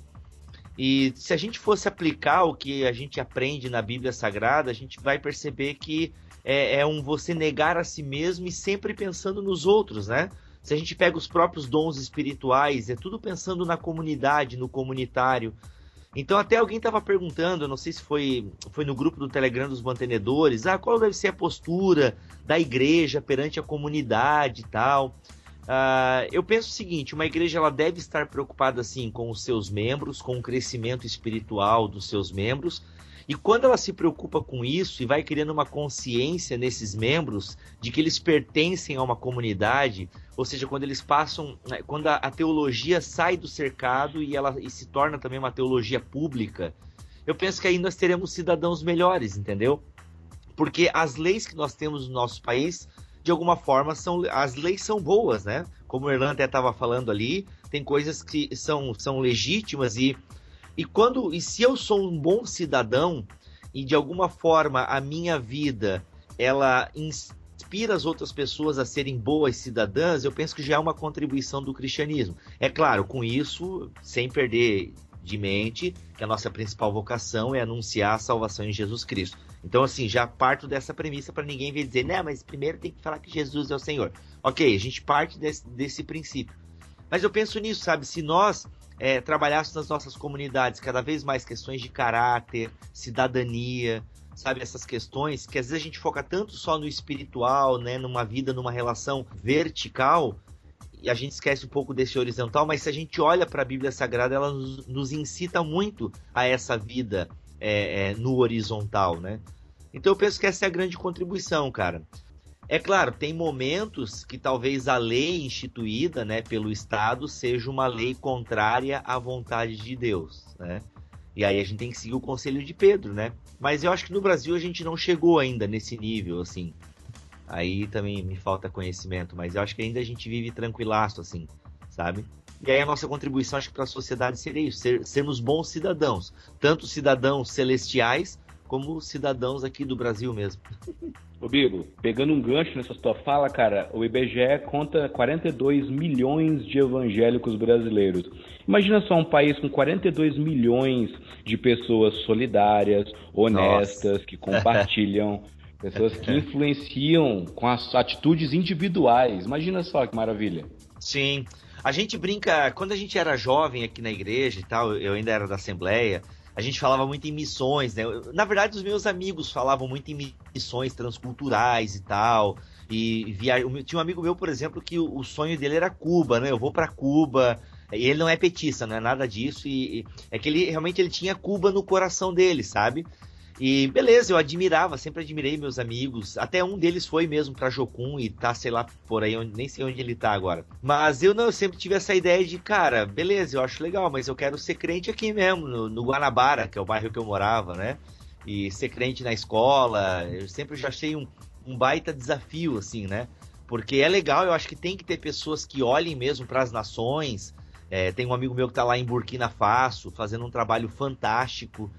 E se a gente fosse aplicar o que a gente aprende na Bíblia Sagrada, a gente vai perceber que é, é um você negar a si mesmo e sempre pensando nos outros, né? Se a gente pega os próprios dons espirituais, é tudo pensando na comunidade, no comunitário. Então até alguém estava perguntando, não sei se foi, foi no grupo do Telegram dos mantenedores, ah, qual deve ser a postura da igreja perante a comunidade e tal. Uh, eu penso o seguinte, uma igreja ela deve estar preocupada assim com os seus membros, com o crescimento espiritual dos seus membros, e quando ela se preocupa com isso e vai criando uma consciência nesses membros de que eles pertencem a uma comunidade, ou seja, quando eles passam, né, quando a, a teologia sai do cercado e ela e se torna também uma teologia pública, eu penso que aí nós teremos cidadãos melhores, entendeu? Porque as leis que nós temos no nosso país, de alguma forma, são as leis são boas, né? Como o Erlan até estava falando ali, tem coisas que são, são legítimas e e quando e se eu sou um bom cidadão e de alguma forma a minha vida ela inspira as outras pessoas a serem boas cidadãs, eu penso que já é uma contribuição do cristianismo. É claro, com isso, sem perder de mente que a nossa principal vocação é anunciar a salvação em Jesus Cristo. Então, assim, já parto dessa premissa para ninguém vir dizer, né, mas primeiro tem que falar que Jesus é o Senhor. Ok, a gente parte desse, desse princípio. Mas eu penso nisso, sabe? Se nós é, trabalhasse nas nossas comunidades cada vez mais questões de caráter, cidadania, sabe, essas questões que às vezes a gente foca tanto só no espiritual, né, numa vida, numa relação vertical, e a gente esquece um pouco desse horizontal, mas se a gente olha para a Bíblia Sagrada, ela nos, nos, incita muito a essa vida é, é, no horizontal, né? Então eu penso que essa é a grande contribuição, cara. É claro, tem momentos que talvez a lei instituída né, pelo Estado seja uma lei contrária à vontade de Deus, né? E aí a gente tem que seguir o conselho de Pedro, né? Mas eu acho que no Brasil a gente não chegou ainda nesse nível, assim. Aí também me falta conhecimento, mas eu acho que ainda a gente vive tranquilaço, assim, sabe? E aí a nossa contribuição, acho que para a sociedade seria isso, ser, sermos bons cidadãos. Tanto cidadãos celestiais, como cidadãos aqui do Brasil mesmo. Ô Bibo, pegando um gancho nessa tua fala, cara, o IBGE conta 42 milhões de evangélicos brasileiros. Imagina só um país com 42 milhões de pessoas solidárias, honestas, Nossa. que compartilham, pessoas que influenciam com as atitudes individuais. Imagina só que maravilha. Sim. A gente brinca, quando a gente era jovem aqui na igreja e tal, eu ainda era da Assembleia, a gente falava muito em missões, né? Na verdade, os meus amigos falavam muito em missões transculturais e tal. E via... tinha um amigo meu, por exemplo, que o sonho dele era Cuba, né? Eu vou para Cuba. E ele não é petista, não é nada disso. E, e, é que ele realmente ele tinha Cuba no coração dele, sabe? E beleza, eu admirava, sempre admirei meus amigos. Até um deles foi mesmo pra Jocum e tá, sei lá, por aí, onde, nem sei onde ele tá agora. Mas eu não, eu sempre tive essa ideia de, cara, beleza, eu acho legal, mas eu quero ser crente aqui mesmo, no, no Guanabara, que é o bairro que eu morava, né? E ser crente na escola, eu sempre já achei um, um baita desafio, assim, né? Porque é legal, eu acho que tem que ter pessoas que olhem mesmo para as nações. É, tem um amigo meu que tá lá em Burkina Faso, fazendo um trabalho fantástico.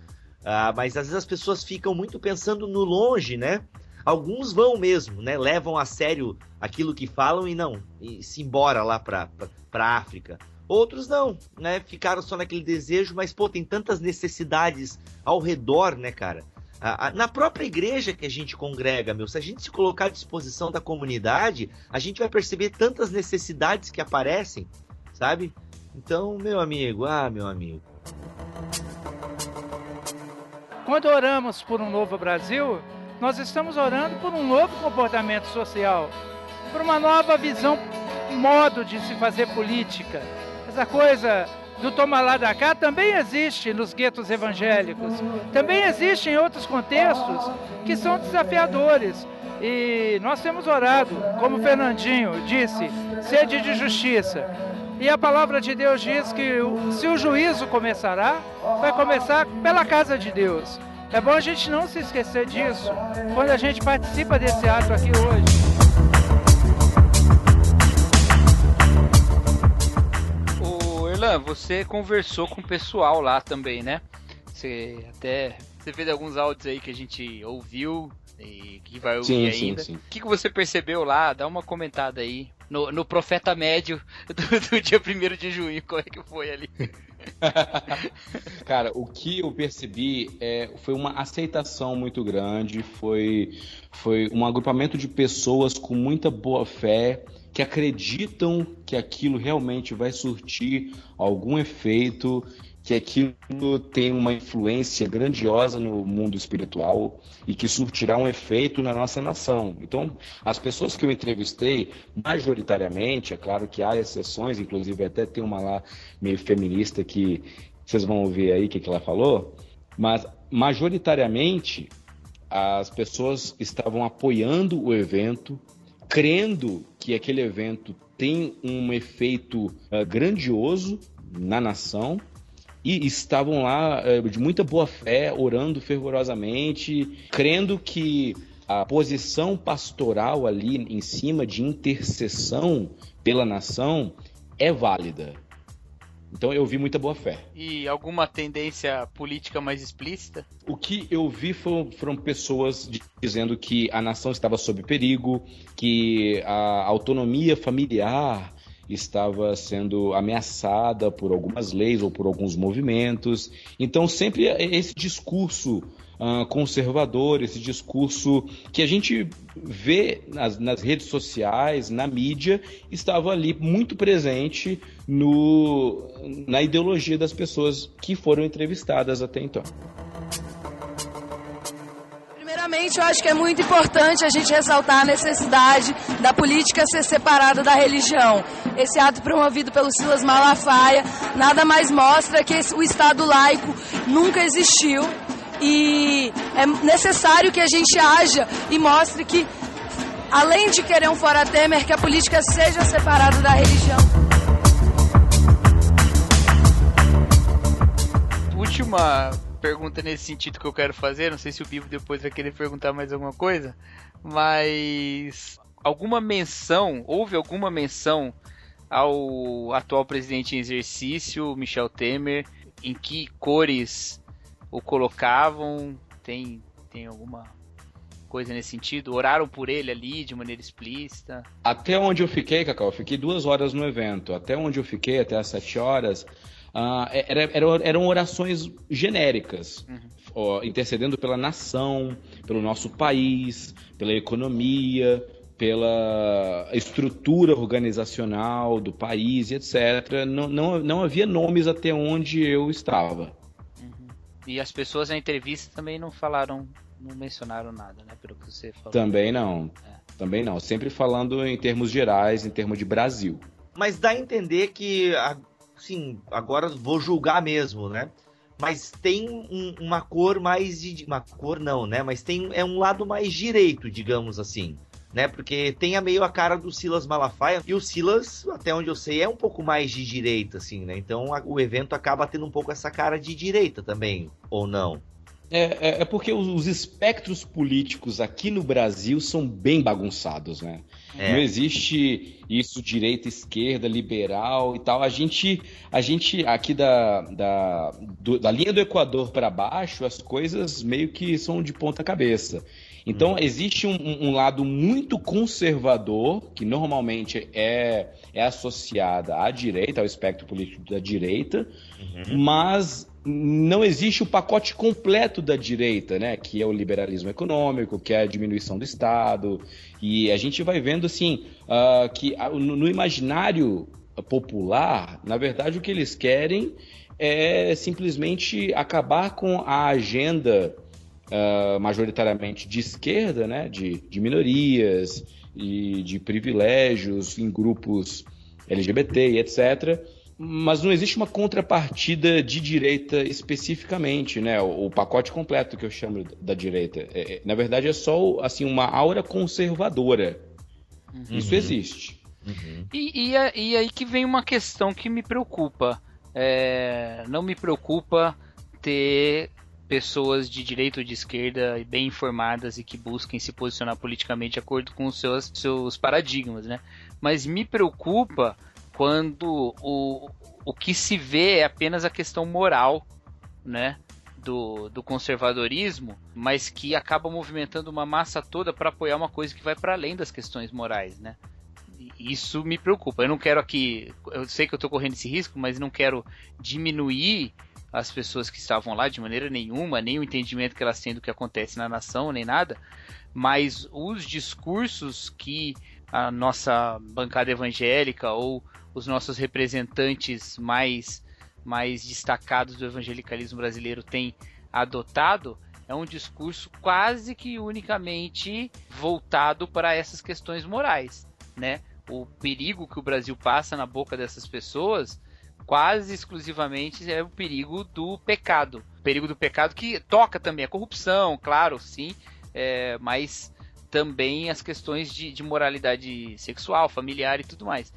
Ah, mas às vezes as pessoas ficam muito pensando no longe, né? Alguns vão mesmo, né? Levam a sério aquilo que falam e não, e se embora lá para a África. Outros não, né? Ficaram só naquele desejo, mas pô, tem tantas necessidades ao redor, né, cara? na própria igreja que a gente congrega, meu, se a gente se colocar à disposição da comunidade, a gente vai perceber tantas necessidades que aparecem, sabe? Então, meu amigo, ah, meu amigo. Quando oramos por um novo Brasil, nós estamos orando por um novo comportamento social, por uma nova visão, modo de se fazer política. Essa coisa do toma lá da cá também existe nos guetos evangélicos, também existe em outros contextos que são desafiadores. E nós temos orado, como Fernandinho disse, sede de justiça. E a palavra de Deus diz que se o juízo começará, vai começar pela casa de Deus. É bom a gente não se esquecer disso quando a gente participa desse ato aqui hoje. Ô, Erlan, você conversou com o pessoal lá também, né? Você até você fez alguns áudios aí que a gente ouviu e que vai ouvir sim, ainda. O que, que você percebeu lá? Dá uma comentada aí. No, no Profeta Médio do, do dia 1 de junho, como é que foi ali? Cara, o que eu percebi é, foi uma aceitação muito grande, foi, foi um agrupamento de pessoas com muita boa fé que acreditam que aquilo realmente vai surtir algum efeito que aquilo tem uma influência grandiosa no mundo espiritual e que surtirá um efeito na nossa nação. Então, as pessoas que eu entrevistei, majoritariamente, é claro que há exceções, inclusive até tem uma lá meio feminista que vocês vão ouvir aí o que, que ela falou, mas majoritariamente as pessoas estavam apoiando o evento, crendo que aquele evento tem um efeito uh, grandioso na nação e estavam lá é, de muita boa fé, orando fervorosamente, crendo que a posição pastoral ali em cima de intercessão pela nação é válida. Então eu vi muita boa fé. E alguma tendência política mais explícita? O que eu vi foram, foram, pessoas dizendo que a nação estava sob perigo, que a autonomia familiar estava sendo ameaçada por algumas leis ou por alguns movimentos. Então, sempre esse discurso uh, conservador, esse discurso que a gente vê nas, nas, redes sociais, na mídia, estava ali muito presente no, na ideologia das pessoas que foram entrevistadas até então. Primeiramente, eu acho que é muito importante a gente ressaltar a necessidade da política ser separada da religião. Esse ato promovido pelo Silas Malafaia nada mais mostra que o Estado laico nunca existiu e é necessário que a gente haja e mostre que, além de querer um fora Temer, que a política seja separada da religião. Última pergunta nesse sentido que eu quero fazer. Não sei se o Bibo depois vai querer perguntar mais alguma coisa, mas alguma menção, houve alguma menção ao atual presidente em exercício, Michel Temer, em que cores o colocavam? Tem, tem alguma coisa nesse sentido? Oraram por ele ali de maneira explícita? Até onde eu fiquei, Cacau, eu fiquei duas horas no evento. Até onde eu fiquei, até as sete horas, uh, era, era, eram orações genéricas, uhum. ó, intercedendo pela nação, pelo nosso país, pela economia, pela estrutura organizacional do país, etc. Não, não, não havia nomes até onde eu estava. Uhum. E as pessoas na entrevista também não falaram não mencionaram nada, né? Pelo que você falou. Também não. É. Também não. Sempre falando em termos gerais, em termos de Brasil. Mas dá a entender que, assim, agora vou julgar mesmo, né? Mas tem um, uma cor mais de. Uma cor não, né? Mas tem é um lado mais direito, digamos assim. Né? Porque tem a meio a cara do Silas Malafaia. E o Silas, até onde eu sei, é um pouco mais de direita, assim, né? Então a, o evento acaba tendo um pouco essa cara de direita também, ou não? É, é, é, porque os, os, espectros políticos aqui no Brasil são bem bagunçados, né? É. Não existe isso direita, esquerda, liberal e tal. A gente, a gente aqui da, da, do, da linha do Equador para baixo, as coisas meio que são de ponta cabeça. Então, hum. existe um, um, lado muito conservador, que normalmente é, é associada à direita, ao espectro político da direita, uhum. mas não existe o pacote completo da direita, né? Que é o liberalismo econômico, que é a diminuição do Estado. E a gente vai vendo assim uh, que no imaginário popular, na verdade, o que eles querem é simplesmente acabar com a agenda uh, majoritariamente de esquerda, né? De, de minorias e de privilégios em grupos LGBT e etc mas não existe uma contrapartida de direita especificamente, né? O, o pacote completo que eu chamo da direita. É, é na verdade, é só assim uma aura conservadora. Uhum. Isso existe. Uhum. E, e, e, aí que vem uma questão que me preocupa. É, não me preocupa ter pessoas de direita ou de esquerda bem informadas e que busquem se posicionar politicamente de acordo com os seus, seus paradigmas, né? Mas me preocupa quando o, o que se vê é apenas a questão moral, né? Do, do conservadorismo, mas que acaba movimentando uma massa toda para apoiar uma coisa que vai para além das questões morais, né? Isso me preocupa. Eu não quero aqui, eu sei que eu estou correndo esse risco, mas não quero diminuir as pessoas que estavam lá de maneira nenhuma, nem o entendimento que elas têm do que acontece na nação, nem nada, mas os discursos que a nossa bancada evangélica ou os nossos representantes mais, mais destacados do evangelicalismo brasileiro têm adotado é um discurso quase que unicamente voltado para essas questões morais, né? O perigo que o Brasil passa na boca dessas pessoas quase exclusivamente é o perigo do pecado. O perigo do pecado que toca também a corrupção, claro, sim, é, mas também as questões de, de moralidade sexual, familiar e tudo mais.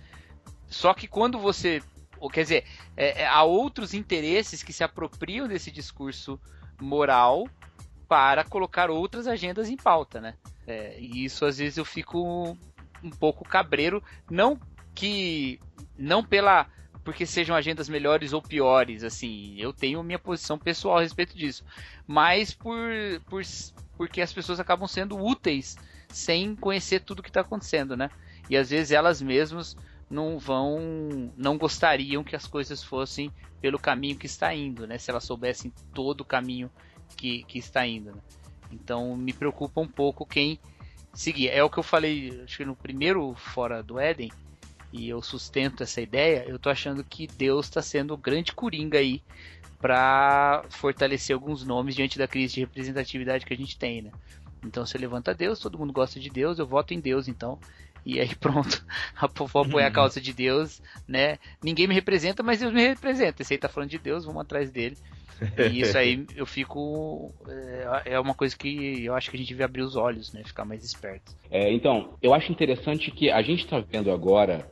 Só que quando você. Quer dizer, é, é, há outros interesses que se apropriam desse discurso moral para colocar outras agendas em pauta, né? É, e isso às vezes eu fico um pouco cabreiro, não que não pela porque sejam agendas melhores ou piores, assim, eu tenho minha posição pessoal a respeito disso, mas por, por porque as pessoas acabam sendo úteis sem conhecer tudo que está acontecendo, né? E às vezes elas mesmas não vão, não gostariam que as coisas fossem pelo caminho que está indo, né? Se elas soubessem todo o caminho que, que está indo. Né? Então me preocupa um pouco quem seguir. É o que eu falei, acho que no primeiro fora do Éden, e eu sustento essa ideia. Eu tô achando que Deus está sendo o grande coringa aí para fortalecer alguns nomes diante da crise de representatividade que a gente tem, né? Então você levanta Deus, todo mundo gosta de Deus, eu voto em Deus, então e aí pronto, vou apoiar a uhum. causa de Deus, né? Ninguém me representa, mas Deus me representa. Esse aí tá falando de Deus, vamos atrás dele. E isso aí eu fico. É, é uma coisa que eu acho que a gente devia abrir os olhos, né? Ficar mais esperto. É, então, eu acho interessante que a gente tá vendo agora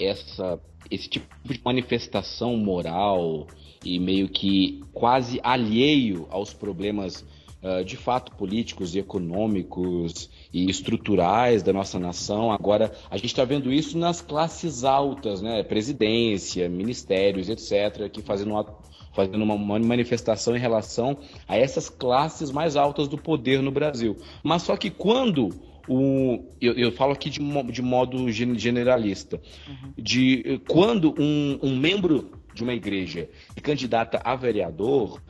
essa, esse tipo de manifestação moral e meio que quase alheio aos problemas uh, de fato políticos e econômicos e estruturais da nossa nação. Agora, a gente está vendo isso nas classes altas, né? Presidência, ministérios, etc., que fazendo uma, fazendo uma manifestação em relação a essas classes mais altas do poder no Brasil. Mas só que quando o, eu, eu, falo aqui de, de modo generalista, uhum. de quando um, um membro de uma igreja se candidata a vereador,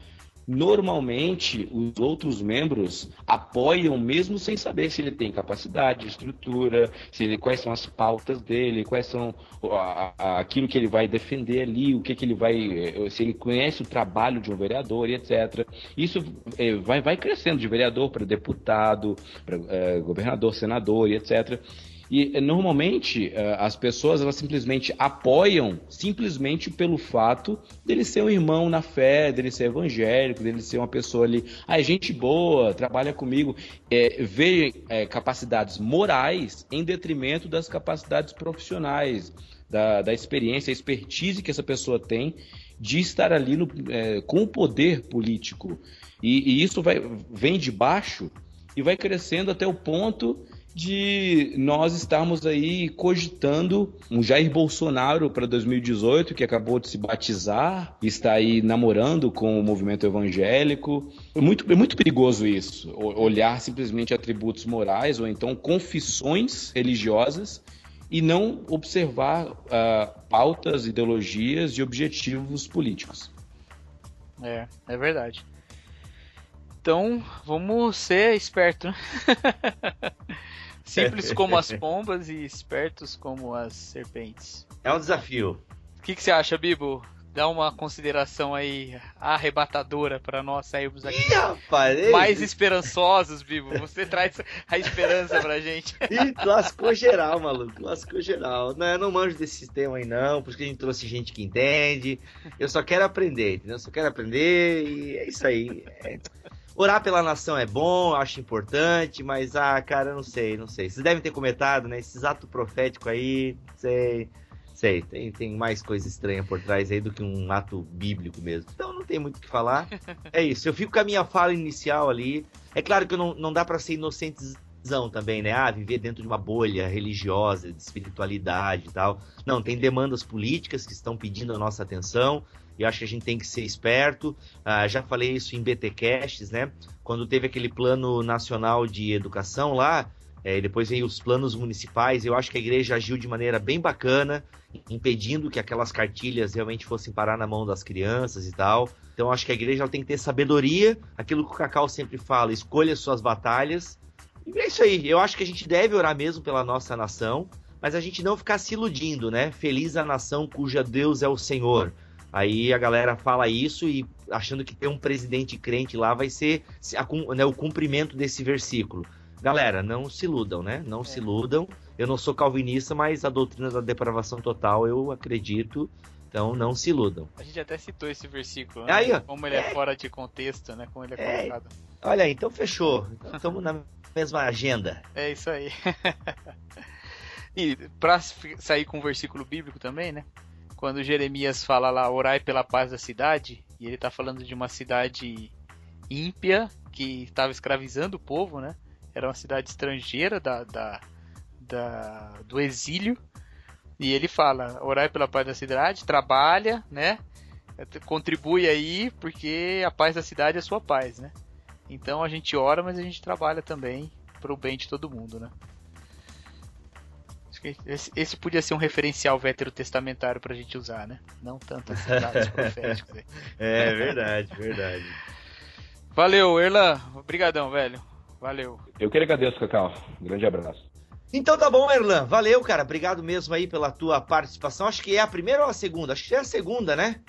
normalmente os outros membros apoiam mesmo sem saber se ele tem capacidade, estrutura, se ele, quais são as pautas dele, quais são a, a, aquilo que ele vai defender ali, o que, que ele vai, eh, se ele conhece o trabalho de um vereador etc. Isso é, vai, vai crescendo de vereador para deputado, para é, governador, senador etc. E normalmente eh, as pessoas elas simplesmente apoiam simplesmente pelo fato dele ser um irmão na fé, dele ser evangélico, dele ser uma pessoa ali, ah, é gente boa, trabalha comigo, é, vê é, capacidades morais em detrimento das capacidades profissionais, da, da experiência, expertise que essa pessoa tem de estar ali no, é, com o poder político. E, e isso vai, vem de baixo e vai crescendo até o ponto de nós estarmos aí cogitando um Jair Bolsonaro para 2018, que acabou de se batizar, está aí namorando com o movimento evangélico. É muito, é muito perigoso isso, olhar simplesmente atributos morais ou então confissões religiosas e não observar uh, pautas, ideologias e objetivos políticos. É, é verdade. Então, vamos ser espertos, né? Simples como as pombas e espertos como as serpentes. É um desafio. O que, que você acha, Bibo? Dá uma consideração aí arrebatadora para nós sairmos aqui Ih, rapaz, mais esperançosos, Bibo. Você traz a esperança pra gente. Ih, lascou geral, maluco. Lascou geral. Não, eu não manjo desse sistema aí, não, porque a gente trouxe gente que entende. Eu só quero aprender, entendeu? Eu só quero aprender e é isso aí. É... Orar pela nação é bom, acho importante, mas, ah, cara, não sei, não sei. Vocês devem ter comentado, né? Esses atos proféticos aí, sei, sei, tem, tem mais coisa estranha por trás aí do que um ato bíblico mesmo. Então não tem muito o que falar. É isso, eu fico com a minha fala inicial ali. É claro que não, não dá para ser inocentezão também, né? Ah, viver dentro de uma bolha religiosa, de espiritualidade e tal. Não, tem demandas políticas que estão pedindo a nossa atenção e acho que a gente tem que ser esperto. Ah, já falei isso em BTcasts, né? Quando teve aquele plano nacional de educação lá, é, depois veio os planos municipais, eu acho que a igreja agiu de maneira bem bacana, impedindo que aquelas cartilhas realmente fossem parar na mão das crianças e tal. Então acho que a igreja tem que ter sabedoria, aquilo que o Cacau sempre fala, escolha suas batalhas. E é isso aí, eu acho que a gente deve orar mesmo pela nossa nação, mas a gente não ficar se iludindo, né? Feliz a nação cuja Deus é o Senhor. Aí a galera fala isso e achando que ter um presidente crente lá vai ser a, né, o cumprimento desse versículo. Galera, não se iludam, né? Não é. se iludam. Eu não sou calvinista, mas a doutrina da depravação total eu acredito. Então não se iludam. A gente até citou esse versículo, né? Aí, Como ele é, é, fora de contexto, né? Como ele é, é. colocado. Olha aí, então fechou. Estamos na mesma agenda. É isso aí. e para sair com um versículo bíblico também, né? Quando Jeremias fala lá, orai pela paz da cidade, e ele está falando de uma cidade ímpia que estava escravizando o povo, né? Era uma cidade estrangeira da, da, da, do exílio. E ele fala, orai pela paz da cidade, trabalha, né? Contribui aí, porque a paz da cidade é a sua paz, né? Então a gente ora, mas a gente trabalha também para o bem de todo mundo, né? Esse, esse, podia ser um referencial veterotestamentário pra gente usar, né? Não tanto esses dados proféticos aí. É verdade, verdade. Valeu, Erlan. Obrigadão, velho. Valeu. Eu que agradeço, Cacau. Um grande abraço. Então tá bom, Erlan. Valeu, cara. Obrigado mesmo aí pela tua participação. Acho que é a primeira ou a segunda? Acho que é a segunda, né?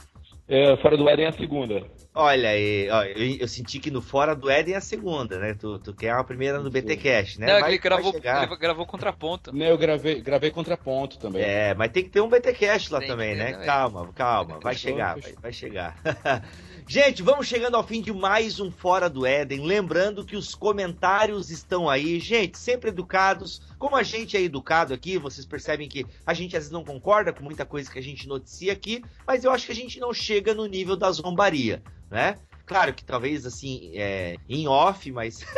É, Fora do Éden é a segunda. Olha aí, ó, eu, eu, senti que no Fora do Éden é a segunda, né? Tu, tu quer a primeira no BT Cash, né? Não, ele gravou, ele gravou contraponto. Não, eu gravei, gravei contraponto também. É, mas tem que ter um BT Cash lá tem também, né? Também. Calma, calma, vai chegar, vai, vai chegar. Gente, vamos chegando ao fim de mais um Fora do Éden. Lembrando que os comentários estão aí. Gente, sempre educados. Como a gente é educado aqui, vocês percebem que a gente às vezes não concorda com muita coisa que a gente noticia aqui, mas eu acho que a gente não chega no nível da zombaria, né? Claro que talvez assim, é, em off, mas.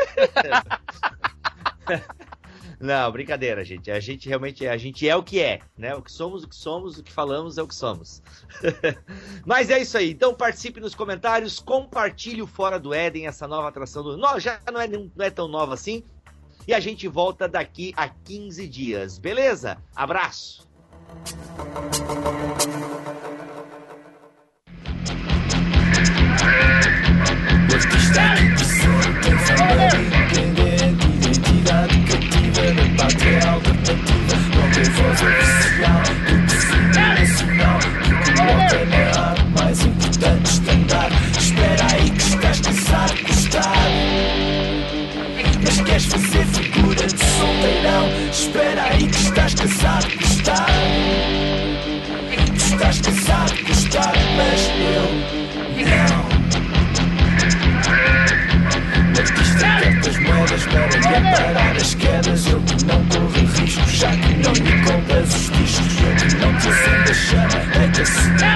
Não, brincadeira, gente. A gente realmente a gente é o que é, né? O que somos, o que somos, o que falamos é o que somos. Mas é isso aí. Então participe nos comentários, compartilhe o Fora do Éden, essa nova atração do. Não, já não é, não é tão nova assim. E a gente volta daqui a 15 dias, beleza? Abraço! Estás cansado de gostar Mas queres fazer chama,